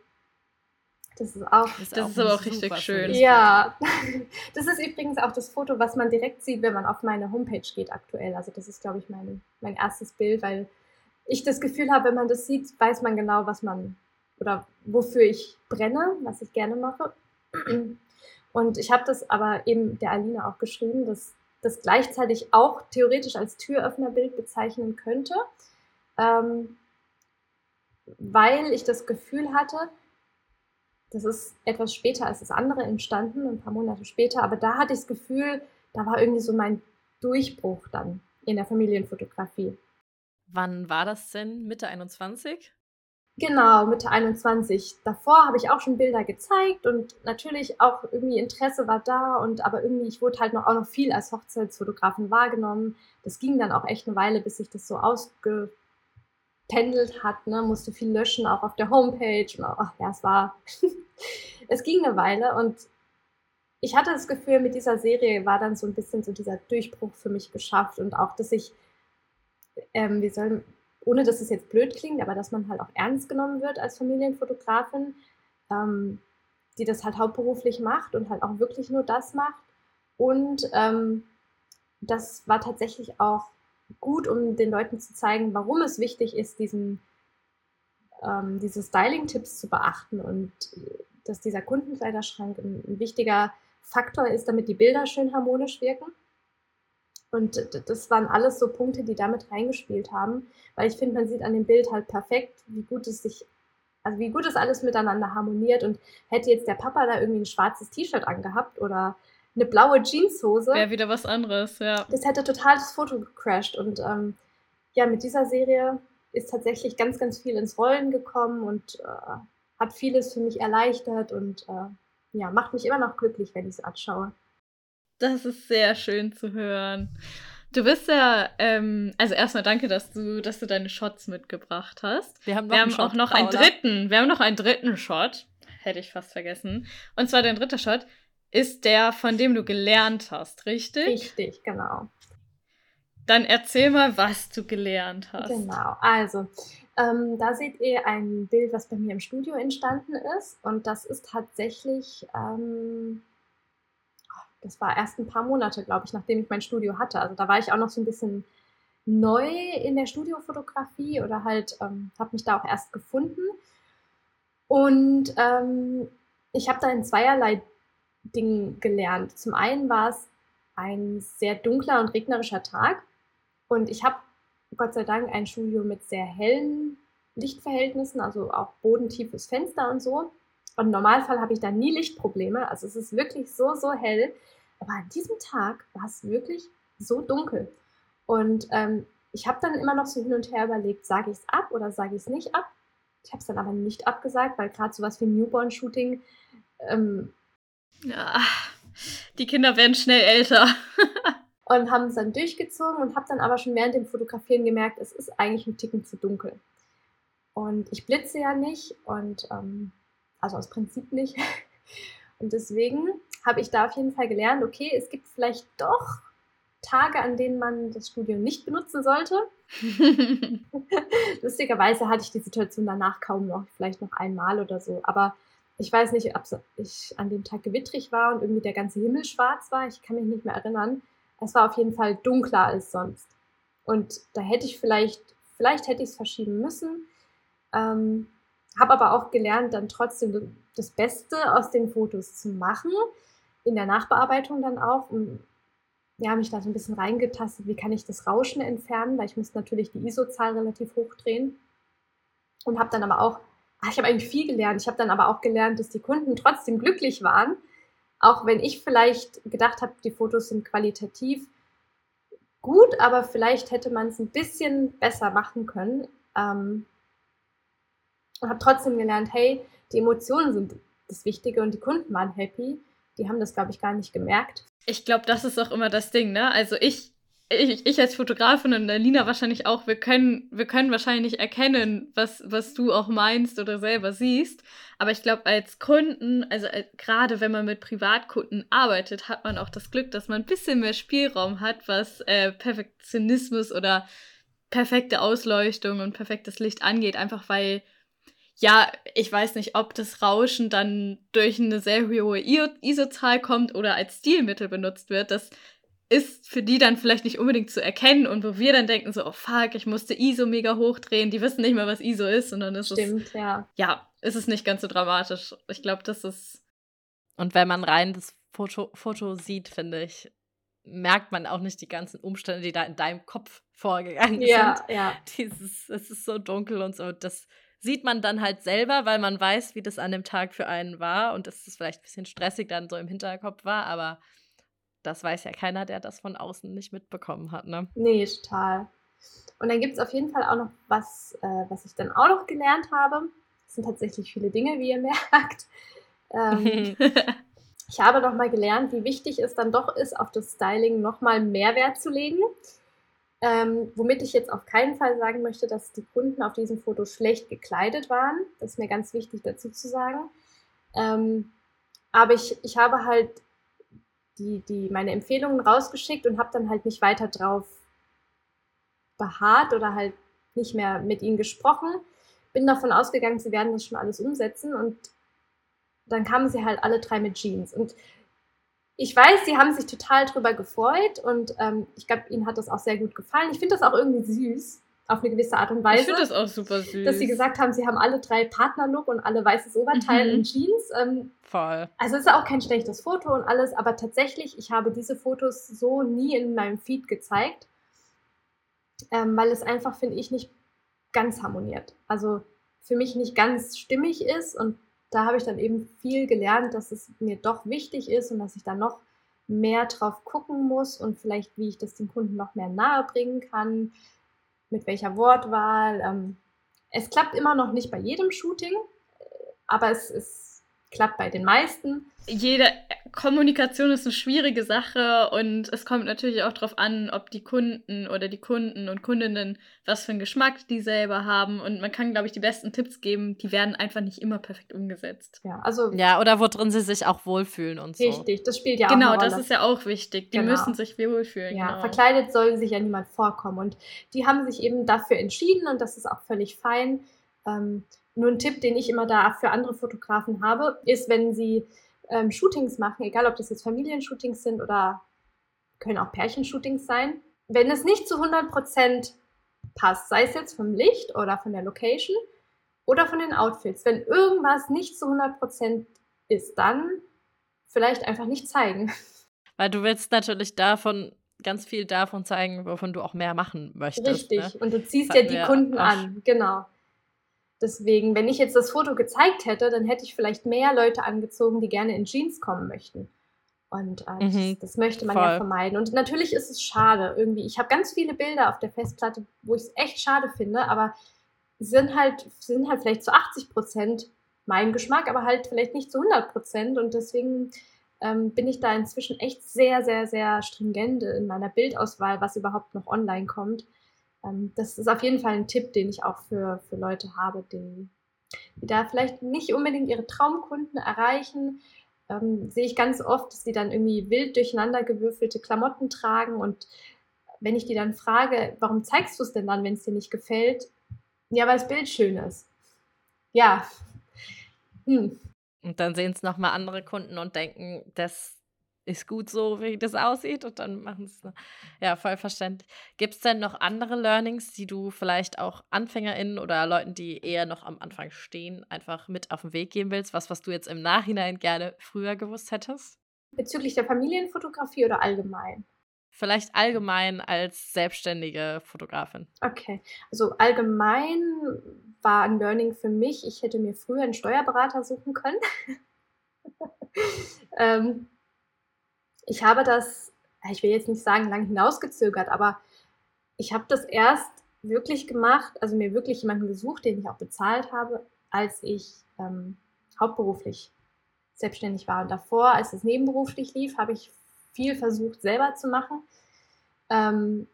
Das ist auch. Das, das ist aber auch richtig schön. Ja. (laughs) Das ist übrigens auch das Foto, was man direkt sieht, wenn man auf meine Homepage geht aktuell. Also das ist, glaube ich, mein, mein erstes Bild, weil ich das Gefühl habe, wenn man das sieht, weiß man genau, was man oder wofür ich brenne, was ich gerne mache. Und ich habe das aber eben der Alina auch geschrieben, dass das gleichzeitig auch theoretisch als Türöffnerbild bezeichnen könnte. Ähm, weil ich das Gefühl hatte, das ist etwas später als das andere entstanden, ein paar Monate später, aber da hatte ich das Gefühl, da war irgendwie so mein Durchbruch dann in der Familienfotografie. Wann war das denn? Mitte 21? Genau, Mitte 21. Davor habe ich auch schon Bilder gezeigt und natürlich auch irgendwie Interesse war da und aber irgendwie, ich wurde halt noch, auch noch viel als Hochzeitsfotografin wahrgenommen. Das ging dann auch echt eine Weile, bis ich das so ausge pendelt hat, ne, musste viel löschen, auch auf der Homepage. Und auch, ja, es war, (laughs) es ging eine Weile und ich hatte das Gefühl, mit dieser Serie war dann so ein bisschen so dieser Durchbruch für mich geschafft und auch, dass ich, ähm, wie soll, ohne dass es jetzt blöd klingt, aber dass man halt auch ernst genommen wird als Familienfotografin, ähm, die das halt hauptberuflich macht und halt auch wirklich nur das macht. Und ähm, das war tatsächlich auch gut, um den Leuten zu zeigen, warum es wichtig ist, diesen, ähm, diese Styling-Tipps zu beachten und äh, dass dieser Kundenkleiderschrank ein, ein, wichtiger Faktor ist, damit die Bilder schön harmonisch wirken. Und das waren alles so Punkte, die damit reingespielt haben, weil ich finde, man sieht an dem Bild halt perfekt, wie gut es sich, also wie gut es alles miteinander harmoniert. Und hätte jetzt der Papa da irgendwie ein schwarzes T-Shirt angehabt oder eine blaue Jeanshose. Wäre wieder was anderes, ja. Das hätte total das Foto gecrashed. Und ähm, ja, mit dieser Serie ist tatsächlich ganz, ganz viel ins Rollen gekommen und äh, hat vieles für mich erleichtert und äh, ja, macht mich immer noch glücklich, wenn ich es anschaue. Das ist sehr schön zu hören. Du bist ja, ähm, also erstmal danke, dass du, dass du deine Shots mitgebracht hast. Wir haben, noch wir haben Shot, auch noch Paula. einen dritten. Wir haben noch einen dritten Shot. Hätte ich fast vergessen. Und zwar dein dritter Shot ist der, von dem du gelernt hast, richtig? Richtig, genau. Dann erzähl mal, was du gelernt hast. Genau, also ähm, da seht ihr ein Bild, was bei mir im Studio entstanden ist. Und das ist tatsächlich, ähm, das war erst ein paar Monate, glaube ich, nachdem ich mein Studio hatte. Also da war ich auch noch so ein bisschen neu in der Studiofotografie oder halt ähm, habe mich da auch erst gefunden. Und ähm, ich habe da in zweierlei Dingen gelernt. Zum einen war es ein sehr dunkler und regnerischer Tag und ich habe Gott sei Dank ein Studio mit sehr hellen Lichtverhältnissen, also auch bodentiefes Fenster und so. Und im Normalfall habe ich da nie Lichtprobleme. Also es ist wirklich so, so hell. Aber an diesem Tag war es wirklich so dunkel. Und ähm, ich habe dann immer noch so hin und her überlegt, sage ich es ab oder sage ich es nicht ab. Ich habe es dann aber nicht abgesagt, weil gerade sowas wie Newborn-Shooting ähm, ja, die Kinder werden schnell älter. (laughs) und haben es dann durchgezogen und habe dann aber schon während dem Fotografieren gemerkt, es ist eigentlich ein Ticken zu dunkel. Und ich blitze ja nicht und ähm, also aus Prinzip nicht. (laughs) Und deswegen habe ich da auf jeden Fall gelernt, okay, es gibt vielleicht doch Tage, an denen man das Studio nicht benutzen sollte. (laughs) Lustigerweise hatte ich die Situation danach kaum noch, vielleicht noch einmal oder so. Aber ich weiß nicht, ob ich an dem Tag gewittrig war und irgendwie der ganze Himmel schwarz war. Ich kann mich nicht mehr erinnern. Es war auf jeden Fall dunkler als sonst. Und da hätte ich vielleicht, vielleicht hätte ich es verschieben müssen. Ähm, habe aber auch gelernt, dann trotzdem das Beste aus den Fotos zu machen, in der Nachbearbeitung dann auch. Und ja, mich da so ein bisschen reingetastet, wie kann ich das Rauschen entfernen, weil ich musste natürlich die ISO-Zahl relativ hoch drehen. Und habe dann aber auch, ich habe eigentlich viel gelernt. Ich habe dann aber auch gelernt, dass die Kunden trotzdem glücklich waren, auch wenn ich vielleicht gedacht habe, die Fotos sind qualitativ gut, aber vielleicht hätte man es ein bisschen besser machen können. Ähm, und habe trotzdem gelernt, hey, die Emotionen sind das Wichtige und die Kunden waren happy. Die haben das, glaube ich, gar nicht gemerkt. Ich glaube, das ist auch immer das Ding, ne? Also ich, ich, ich als Fotografin und Lina wahrscheinlich auch, wir können, wir können wahrscheinlich nicht erkennen, was, was du auch meinst oder selber siehst. Aber ich glaube, als Kunden, also äh, gerade wenn man mit Privatkunden arbeitet, hat man auch das Glück, dass man ein bisschen mehr Spielraum hat, was äh, Perfektionismus oder perfekte Ausleuchtung und perfektes Licht angeht, einfach weil ja, ich weiß nicht, ob das Rauschen dann durch eine sehr hohe ISO-Zahl kommt oder als Stilmittel benutzt wird. Das ist für die dann vielleicht nicht unbedingt zu erkennen und wo wir dann denken so, oh fuck, ich musste ISO mega hochdrehen, die wissen nicht mehr, was ISO ist und dann ist Stimmt, es, ja. ja, ist es nicht ganz so dramatisch. Ich glaube, das ist... Und wenn man rein das Foto, Foto sieht, finde ich, merkt man auch nicht die ganzen Umstände, die da in deinem Kopf vorgegangen ja, sind. Ja, Dieses, es ist so dunkel und so, das sieht man dann halt selber, weil man weiß, wie das an dem Tag für einen war und dass es vielleicht ein bisschen stressig dann so im Hinterkopf war, aber das weiß ja keiner, der das von außen nicht mitbekommen hat, ne? Nee, total. Und dann gibt es auf jeden Fall auch noch was, äh, was ich dann auch noch gelernt habe. Das sind tatsächlich viele Dinge, wie ihr (laughs) merkt. Ähm, (laughs) ich habe noch mal gelernt, wie wichtig es dann doch ist, auf das Styling noch mal mehr Wert zu legen. Ähm, womit ich jetzt auf keinen Fall sagen möchte, dass die Kunden auf diesem Foto schlecht gekleidet waren. Das ist mir ganz wichtig dazu zu sagen. Ähm, aber ich, ich habe halt die, die, meine Empfehlungen rausgeschickt und habe dann halt nicht weiter drauf beharrt oder halt nicht mehr mit ihnen gesprochen. Bin davon ausgegangen, sie werden das schon alles umsetzen und dann kamen sie halt alle drei mit Jeans. Und ich weiß, sie haben sich total drüber gefreut und ähm, ich glaube, ihnen hat das auch sehr gut gefallen. Ich finde das auch irgendwie süß, auf eine gewisse Art und Weise. Ich finde das auch super süß. Dass sie gesagt haben, sie haben alle drei Partnerlook und alle weißes Oberteil Mhm. und Jeans. Ähm, Voll. also es ist auch kein schlechtes Foto und alles, aber tatsächlich, ich habe diese Fotos so nie in meinem Feed gezeigt, ähm, weil es einfach, finde ich, nicht ganz harmoniert. Also für mich nicht ganz stimmig ist und da habe ich dann eben viel gelernt, dass es mir doch wichtig ist und dass ich da noch mehr drauf gucken muss und vielleicht, wie ich das dem Kunden noch mehr nahe bringen kann, mit welcher Wortwahl. Ähm, es klappt immer noch nicht bei jedem Shooting, äh, aber es, es klappt bei den meisten. Jede Kommunikation ist eine schwierige Sache und es kommt natürlich auch darauf an, ob die Kunden oder die Kunden und Kundinnen was für einen Geschmack die selber haben. Und man kann, glaube ich, die besten Tipps geben, die werden einfach nicht immer perfekt umgesetzt. Ja, also Ja, oder worin sie sich auch wohlfühlen und so. richtig, das spielt ja auch genau, eine Rolle. das ist ja auch wichtig. Die Genau. müssen sich wohlfühlen. Ja, genau. verkleidet soll sich ja niemand vorkommen. Und die haben sich eben dafür entschieden und das ist auch völlig fein. Ähm, nur ein Tipp, den ich immer da für andere Fotografen habe, ist, wenn sie ähm, Shootings machen, egal ob das jetzt Familienshootings sind oder können auch Pärchenshootings sein, wenn es nicht zu 100% passt, sei es jetzt vom Licht oder von der Location oder von den Outfits, wenn irgendwas nicht zu 100% ist, dann vielleicht einfach nicht zeigen. Weil du willst natürlich davon, ganz viel davon zeigen, wovon du auch mehr machen möchtest. Richtig. Ne? Und du ziehst ja die Kunden an. Genau. Deswegen, wenn ich jetzt das Foto gezeigt hätte, dann hätte ich vielleicht mehr Leute angezogen, die gerne in Jeans kommen möchten. Und äh, Mhm, das, das möchte man ja voll. vermeiden. Und natürlich ist es schade irgendwie. Ich habe ganz viele Bilder auf der Festplatte, wo ich es echt schade finde, aber sind halt, sind halt vielleicht zu 80 Prozent mein Geschmack, aber halt vielleicht nicht zu 100 Prozent. Und deswegen ähm, bin ich da inzwischen echt sehr, sehr, sehr stringent in meiner Bildauswahl, was überhaupt noch online kommt. Ähm, das ist auf jeden Fall ein Tipp, den ich auch für, für Leute habe, die, die da vielleicht nicht unbedingt ihre Traumkunden erreichen. Ähm, sehe ich ganz oft, dass die dann irgendwie wild durcheinander gewürfelte Klamotten tragen und wenn ich die dann frage, warum zeigst du es denn dann, wenn es dir nicht gefällt? Ja, weil das Bild schön ist. Ja. Hm. Und dann sehen es nochmal andere Kunden und denken, das ist gut so, wie das aussieht und dann machen es. Ja, voll verständlich. Gibt es denn noch andere Learnings, die du vielleicht auch AnfängerInnen oder Leuten, die eher noch am Anfang stehen, einfach mit auf den Weg geben willst? Was, was du jetzt im Nachhinein gerne früher gewusst hättest? Bezüglich der Familienfotografie oder allgemein? Vielleicht allgemein als selbstständige Fotografin. Okay, also allgemein war ein Learning für mich, ich hätte mir früher einen Steuerberater suchen können. (laughs) ähm, ich habe das, ich will jetzt nicht sagen, lang hinausgezögert, aber ich habe das erst wirklich gemacht, also mir wirklich jemanden gesucht, den ich auch bezahlt habe, als ich ähm, hauptberuflich selbstständig war. Und davor, als es nebenberuflich lief, habe ich viel versucht selber zu machen. Ähm,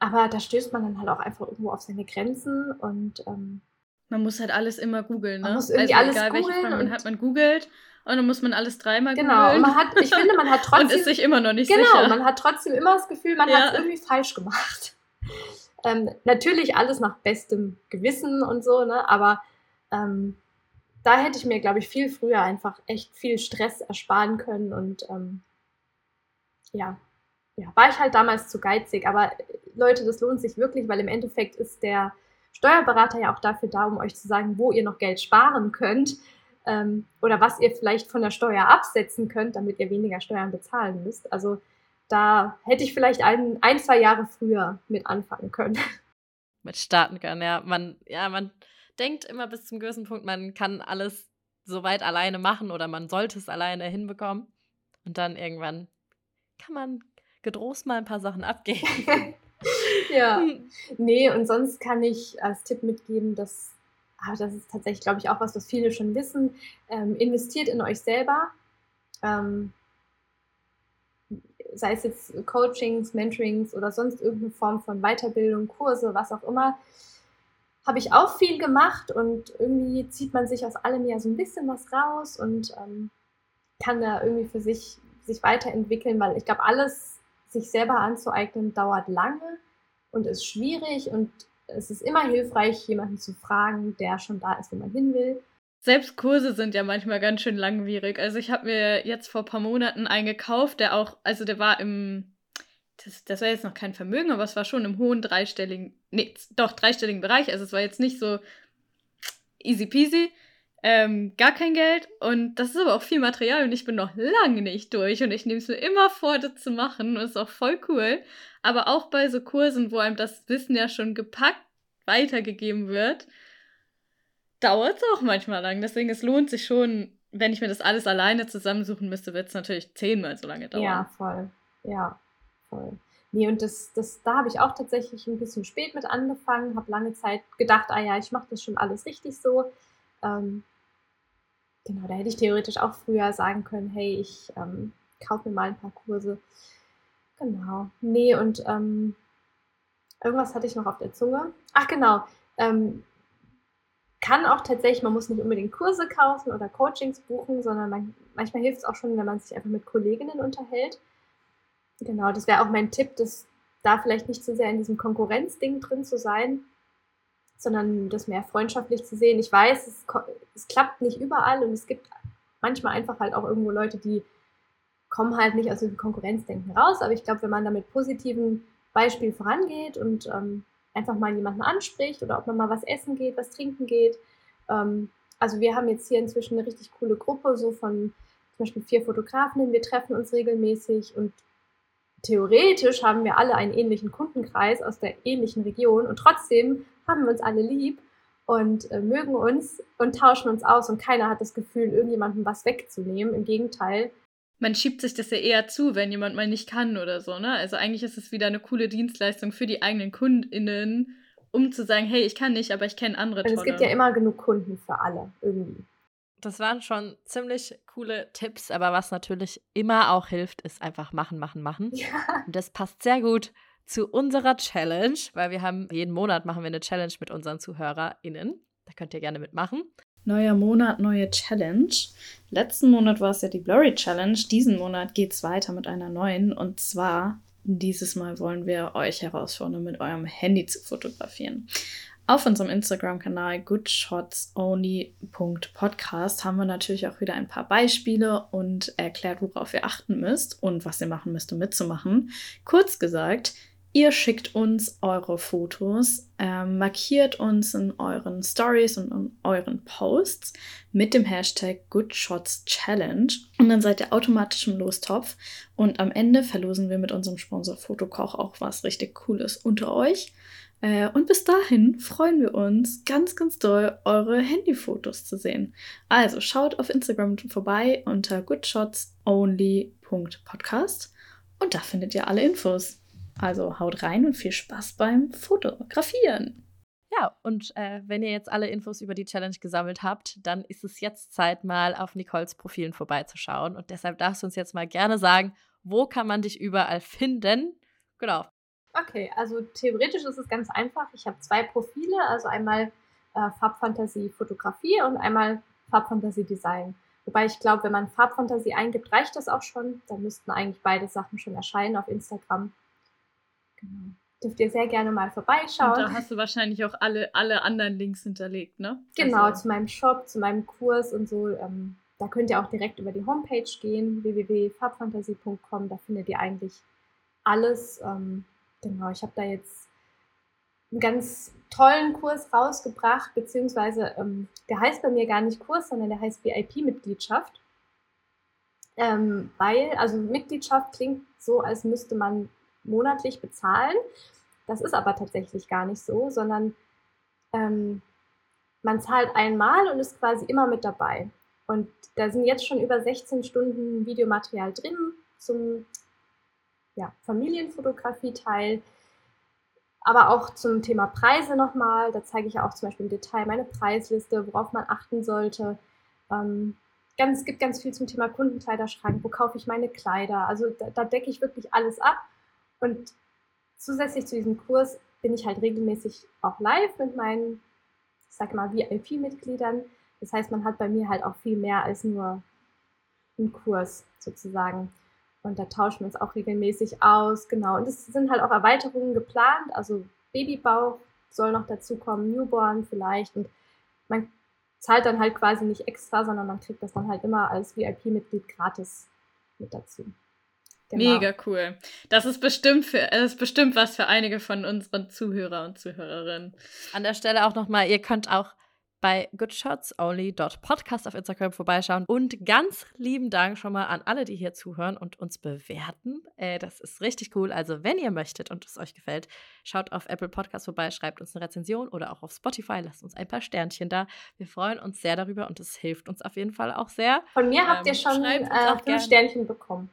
aber da stößt man dann halt auch einfach irgendwo auf seine Grenzen und ähm, man muss halt alles immer googeln, ne? Man muss irgendwie also egal, welche Frage man hat, man googelt und dann muss man alles dreimal. Genau, und man hat, ich finde, man hat (laughs) trotzdem. und ist sich immer noch nicht genau, sicher. Genau, man hat trotzdem immer das Gefühl, man ja. hat es irgendwie falsch gemacht. (laughs) Ähm, natürlich alles nach bestem Gewissen und so, ne? Aber ähm, da hätte ich mir, glaube ich, viel früher einfach echt viel Stress ersparen können und ähm, ja, ja, war ich halt damals zu geizig. Aber Leute, das lohnt sich wirklich, weil im Endeffekt ist der Steuerberater ja auch dafür da, um euch zu sagen, wo ihr noch Geld sparen könnt ähm, oder was ihr vielleicht von der Steuer absetzen könnt, damit ihr weniger Steuern bezahlen müsst. Also da hätte ich vielleicht ein, ein zwei Jahre früher mit anfangen können. (laughs) Mit starten können, ja. Man, ja, man denkt immer bis zum gewissen Punkt, man kann alles soweit alleine machen oder man sollte es alleine hinbekommen. Und dann irgendwann kann man gedrost mal ein paar Sachen abgeben. (laughs) ja. Nee, und sonst kann ich als Tipp mitgeben, dass, aber das ist tatsächlich, glaube ich, auch was, was viele schon wissen, ähm, investiert in euch selber. Ähm, sei es jetzt Coachings, Mentorings oder sonst irgendeine Form von Weiterbildung, Kurse, was auch immer, habe ich auch viel gemacht und irgendwie zieht man sich aus allem ja so ein bisschen was raus und ähm, kann da irgendwie für sich sich weiterentwickeln, weil ich glaube, alles sich selber anzueignen, dauert lange und ist schwierig und es ist immer hilfreich, jemanden zu fragen, der schon da ist, wo man hin will. Selbst Kurse sind ja manchmal ganz schön langwierig. Also ich habe mir jetzt vor ein paar Monaten einen gekauft, der auch, also der war im, das, das war jetzt noch kein Vermögen, aber es war schon im hohen dreistelligen, nee, doch dreistelligen Bereich. Also es war jetzt nicht so easy peasy ähm, gar kein Geld und das ist aber auch viel Material und ich bin noch lange nicht durch und ich nehme es mir immer vor, das zu machen und ist auch voll cool. Aber auch bei so Kursen, wo einem das Wissen ja schon gepackt weitergegeben wird, dauert es auch manchmal lang. Deswegen, es lohnt sich schon, wenn ich mir das alles alleine zusammensuchen müsste, wird es natürlich zehnmal so lange dauern. Ja, voll. Ja, voll. Nee, und das, das, da habe ich auch tatsächlich ein bisschen spät mit angefangen, habe lange Zeit gedacht, ah ja, ich mache das schon alles richtig so. Ähm, genau, da hätte ich theoretisch auch früher sagen können, hey, ich ähm, kaufe mir mal ein paar Kurse. Genau. Nee, und ähm, irgendwas hatte ich noch auf der Zunge. Ach genau. Ähm, kann auch tatsächlich, man muss nicht unbedingt Kurse kaufen oder Coachings buchen, sondern man, manchmal hilft es auch schon, wenn man sich einfach mit Kolleginnen unterhält. Genau, das wäre auch mein Tipp, dass da vielleicht nicht so sehr in diesem Konkurrenzding drin zu sein, sondern das mehr freundschaftlich zu sehen. Ich weiß, es, es klappt nicht überall und es gibt manchmal einfach halt auch irgendwo Leute, die kommen halt nicht aus diesem Konkurrenzdenken raus. Aber ich glaube, wenn man da mit positiven Beispielen vorangeht und ähm, einfach mal jemanden anspricht oder ob man mal was essen geht, was trinken geht. Ähm, also wir haben jetzt hier inzwischen eine richtig coole Gruppe, so von zum Beispiel vier Fotografinnen. Wir treffen uns regelmäßig und theoretisch haben wir alle einen ähnlichen Kundenkreis aus der ähnlichen Region und trotzdem haben wir uns alle lieb und äh, mögen uns und tauschen uns aus und keiner hat das Gefühl, irgendjemandem was wegzunehmen. Im Gegenteil. Man schiebt sich das ja eher zu, wenn jemand mal nicht kann oder so, ne? Also eigentlich ist es wieder eine coole Dienstleistung für die eigenen KundInnen, um zu sagen, hey, ich kann nicht, aber ich kenne andere tolle. Und es gibt ja immer genug Kunden für alle, irgendwie. Das waren schon ziemlich coole Tipps, aber was natürlich immer auch hilft, ist einfach machen, machen, machen. (laughs) Ja. Und das passt sehr gut zu unserer Challenge, weil wir haben jeden Monat machen wir eine Challenge mit unseren ZuhörerInnen. Da könnt ihr gerne mitmachen. Neuer Monat, neue Challenge. Letzten Monat war es ja die Blurry Challenge. Diesen Monat geht es weiter mit einer neuen. Und zwar, dieses Mal wollen wir euch herausfordern, mit eurem Handy zu fotografieren. Auf unserem Instagram-Kanal goodshotsonly.podcast haben wir natürlich auch wieder ein paar Beispiele und erklärt, worauf ihr achten müsst und was ihr machen müsst, um mitzumachen. Kurz gesagt, Ihr schickt uns eure Fotos, äh, markiert uns in euren Stories und in euren Posts mit dem Hashtag GoodShotsChallenge und dann seid ihr automatisch im Lostopf und am Ende verlosen wir mit unserem Sponsor Fotokoch auch was richtig Cooles unter euch. Äh, und bis dahin freuen wir uns ganz, ganz doll, eure Handyfotos zu sehen. Also schaut auf Instagram vorbei unter goodshotsonly.podcast und da findet ihr alle Infos. Also haut rein und viel Spaß beim Fotografieren. Ja, und äh, wenn ihr jetzt alle Infos über die Challenge gesammelt habt, dann ist es jetzt Zeit, mal auf Nicoles Profilen vorbeizuschauen. Und deshalb darfst du uns jetzt mal gerne sagen, wo kann man dich überall finden? Genau. Okay, also theoretisch ist es ganz einfach. Ich habe zwei Profile, also einmal äh, Farbfantasie Fotografie und einmal Farbfantasie Design. Wobei ich glaube, wenn man Farbfantasie eingibt, reicht das auch schon. Da müssten eigentlich beide Sachen schon erscheinen auf Instagram. Genau. Dürft ihr sehr gerne mal vorbeischauen. Und da hast du wahrscheinlich auch alle, alle anderen Links hinterlegt, ne? Genau, also. zu meinem Shop, zu meinem Kurs und so. Ähm, da könnt ihr auch direkt über die Homepage gehen, www.farbfantasie.com. Da findet ihr eigentlich alles. Ähm, genau, ich habe da jetzt einen ganz tollen Kurs rausgebracht, beziehungsweise ähm, der heißt bei mir gar nicht Kurs, sondern der heißt VIP-Mitgliedschaft. Ähm, weil, also Mitgliedschaft klingt so, als müsste man monatlich bezahlen. Das ist aber tatsächlich gar nicht so, sondern ähm, man zahlt einmal und ist quasi immer mit dabei. Und da sind jetzt schon über 16 Stunden Videomaterial drin zum ja, Familienfotografie-Teil, aber auch zum Thema Preise nochmal. Da zeige ich ja auch zum Beispiel im Detail meine Preisliste, worauf man achten sollte. Ähm, ganz, es gibt ganz viel zum Thema Kundenkleiderschrank, wo kaufe ich meine Kleider. Also da, da decke ich wirklich alles ab und zusätzlich zu diesem Kurs bin ich halt regelmäßig auch live mit meinen, ich sag mal, VIP-Mitgliedern. Das heißt, man hat bei mir halt auch viel mehr als nur einen Kurs sozusagen. Und da tauschen wir uns auch regelmäßig aus, genau. Und es sind halt auch Erweiterungen geplant, also Babybauch soll noch dazu kommen, Newborn vielleicht. Und man zahlt dann halt quasi nicht extra, sondern man kriegt das dann halt immer als VIP-Mitglied gratis mit dazu. Genau. Mega cool. Das ist bestimmt für, das ist bestimmt was für einige von unseren Zuhörer und Zuhörerinnen. An der Stelle auch nochmal, ihr könnt auch bei goodshotsonly.podcast auf Instagram vorbeischauen. Und ganz lieben Dank schon mal an alle, die hier zuhören und uns bewerten. Äh, das ist richtig cool. Also, wenn ihr möchtet und es euch gefällt, schaut auf Apple Podcast vorbei, schreibt uns eine Rezension oder auch auf Spotify, lasst uns ein paar Sternchen da. Wir freuen uns sehr darüber und es hilft uns auf jeden Fall auch sehr. Von mir habt ihr ähm, schon äh, fünf Sternchen bekommen.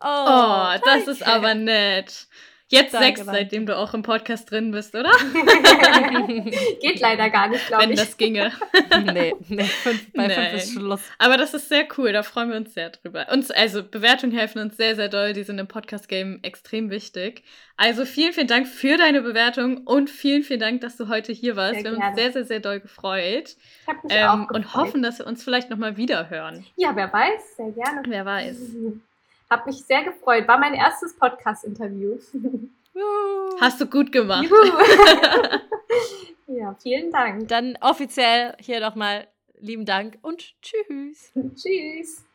Oh, oh das ist aber nett. Jetzt danke, sechs, danke. seitdem du auch im Podcast drin bist, oder? (laughs) Geht leider gar nicht, glaube ich. Wenn das ginge. (laughs) nee, nee, fünf, bei Nein. fünf ist Schluss. Aber das ist sehr cool, da freuen wir uns sehr drüber. Uns, also Bewertungen helfen uns sehr, sehr doll. Die sind im Podcast-Game extrem wichtig. Also vielen, vielen Dank für deine Bewertung und vielen, vielen Dank, dass du heute hier warst. Sehr wir haben uns sehr, sehr, sehr doll gefreut. Ich habe mich ähm, auch gefreut. Und hoffen, dass wir uns vielleicht nochmal wieder hören. Ja, wer weiß, sehr gerne. Wer weiß. Hab mich sehr gefreut. War mein erstes Podcast-Interview. Hast du gut gemacht. (laughs) ja, vielen Dank. Dann offiziell hier nochmal lieben Dank und tschüss. tschüss.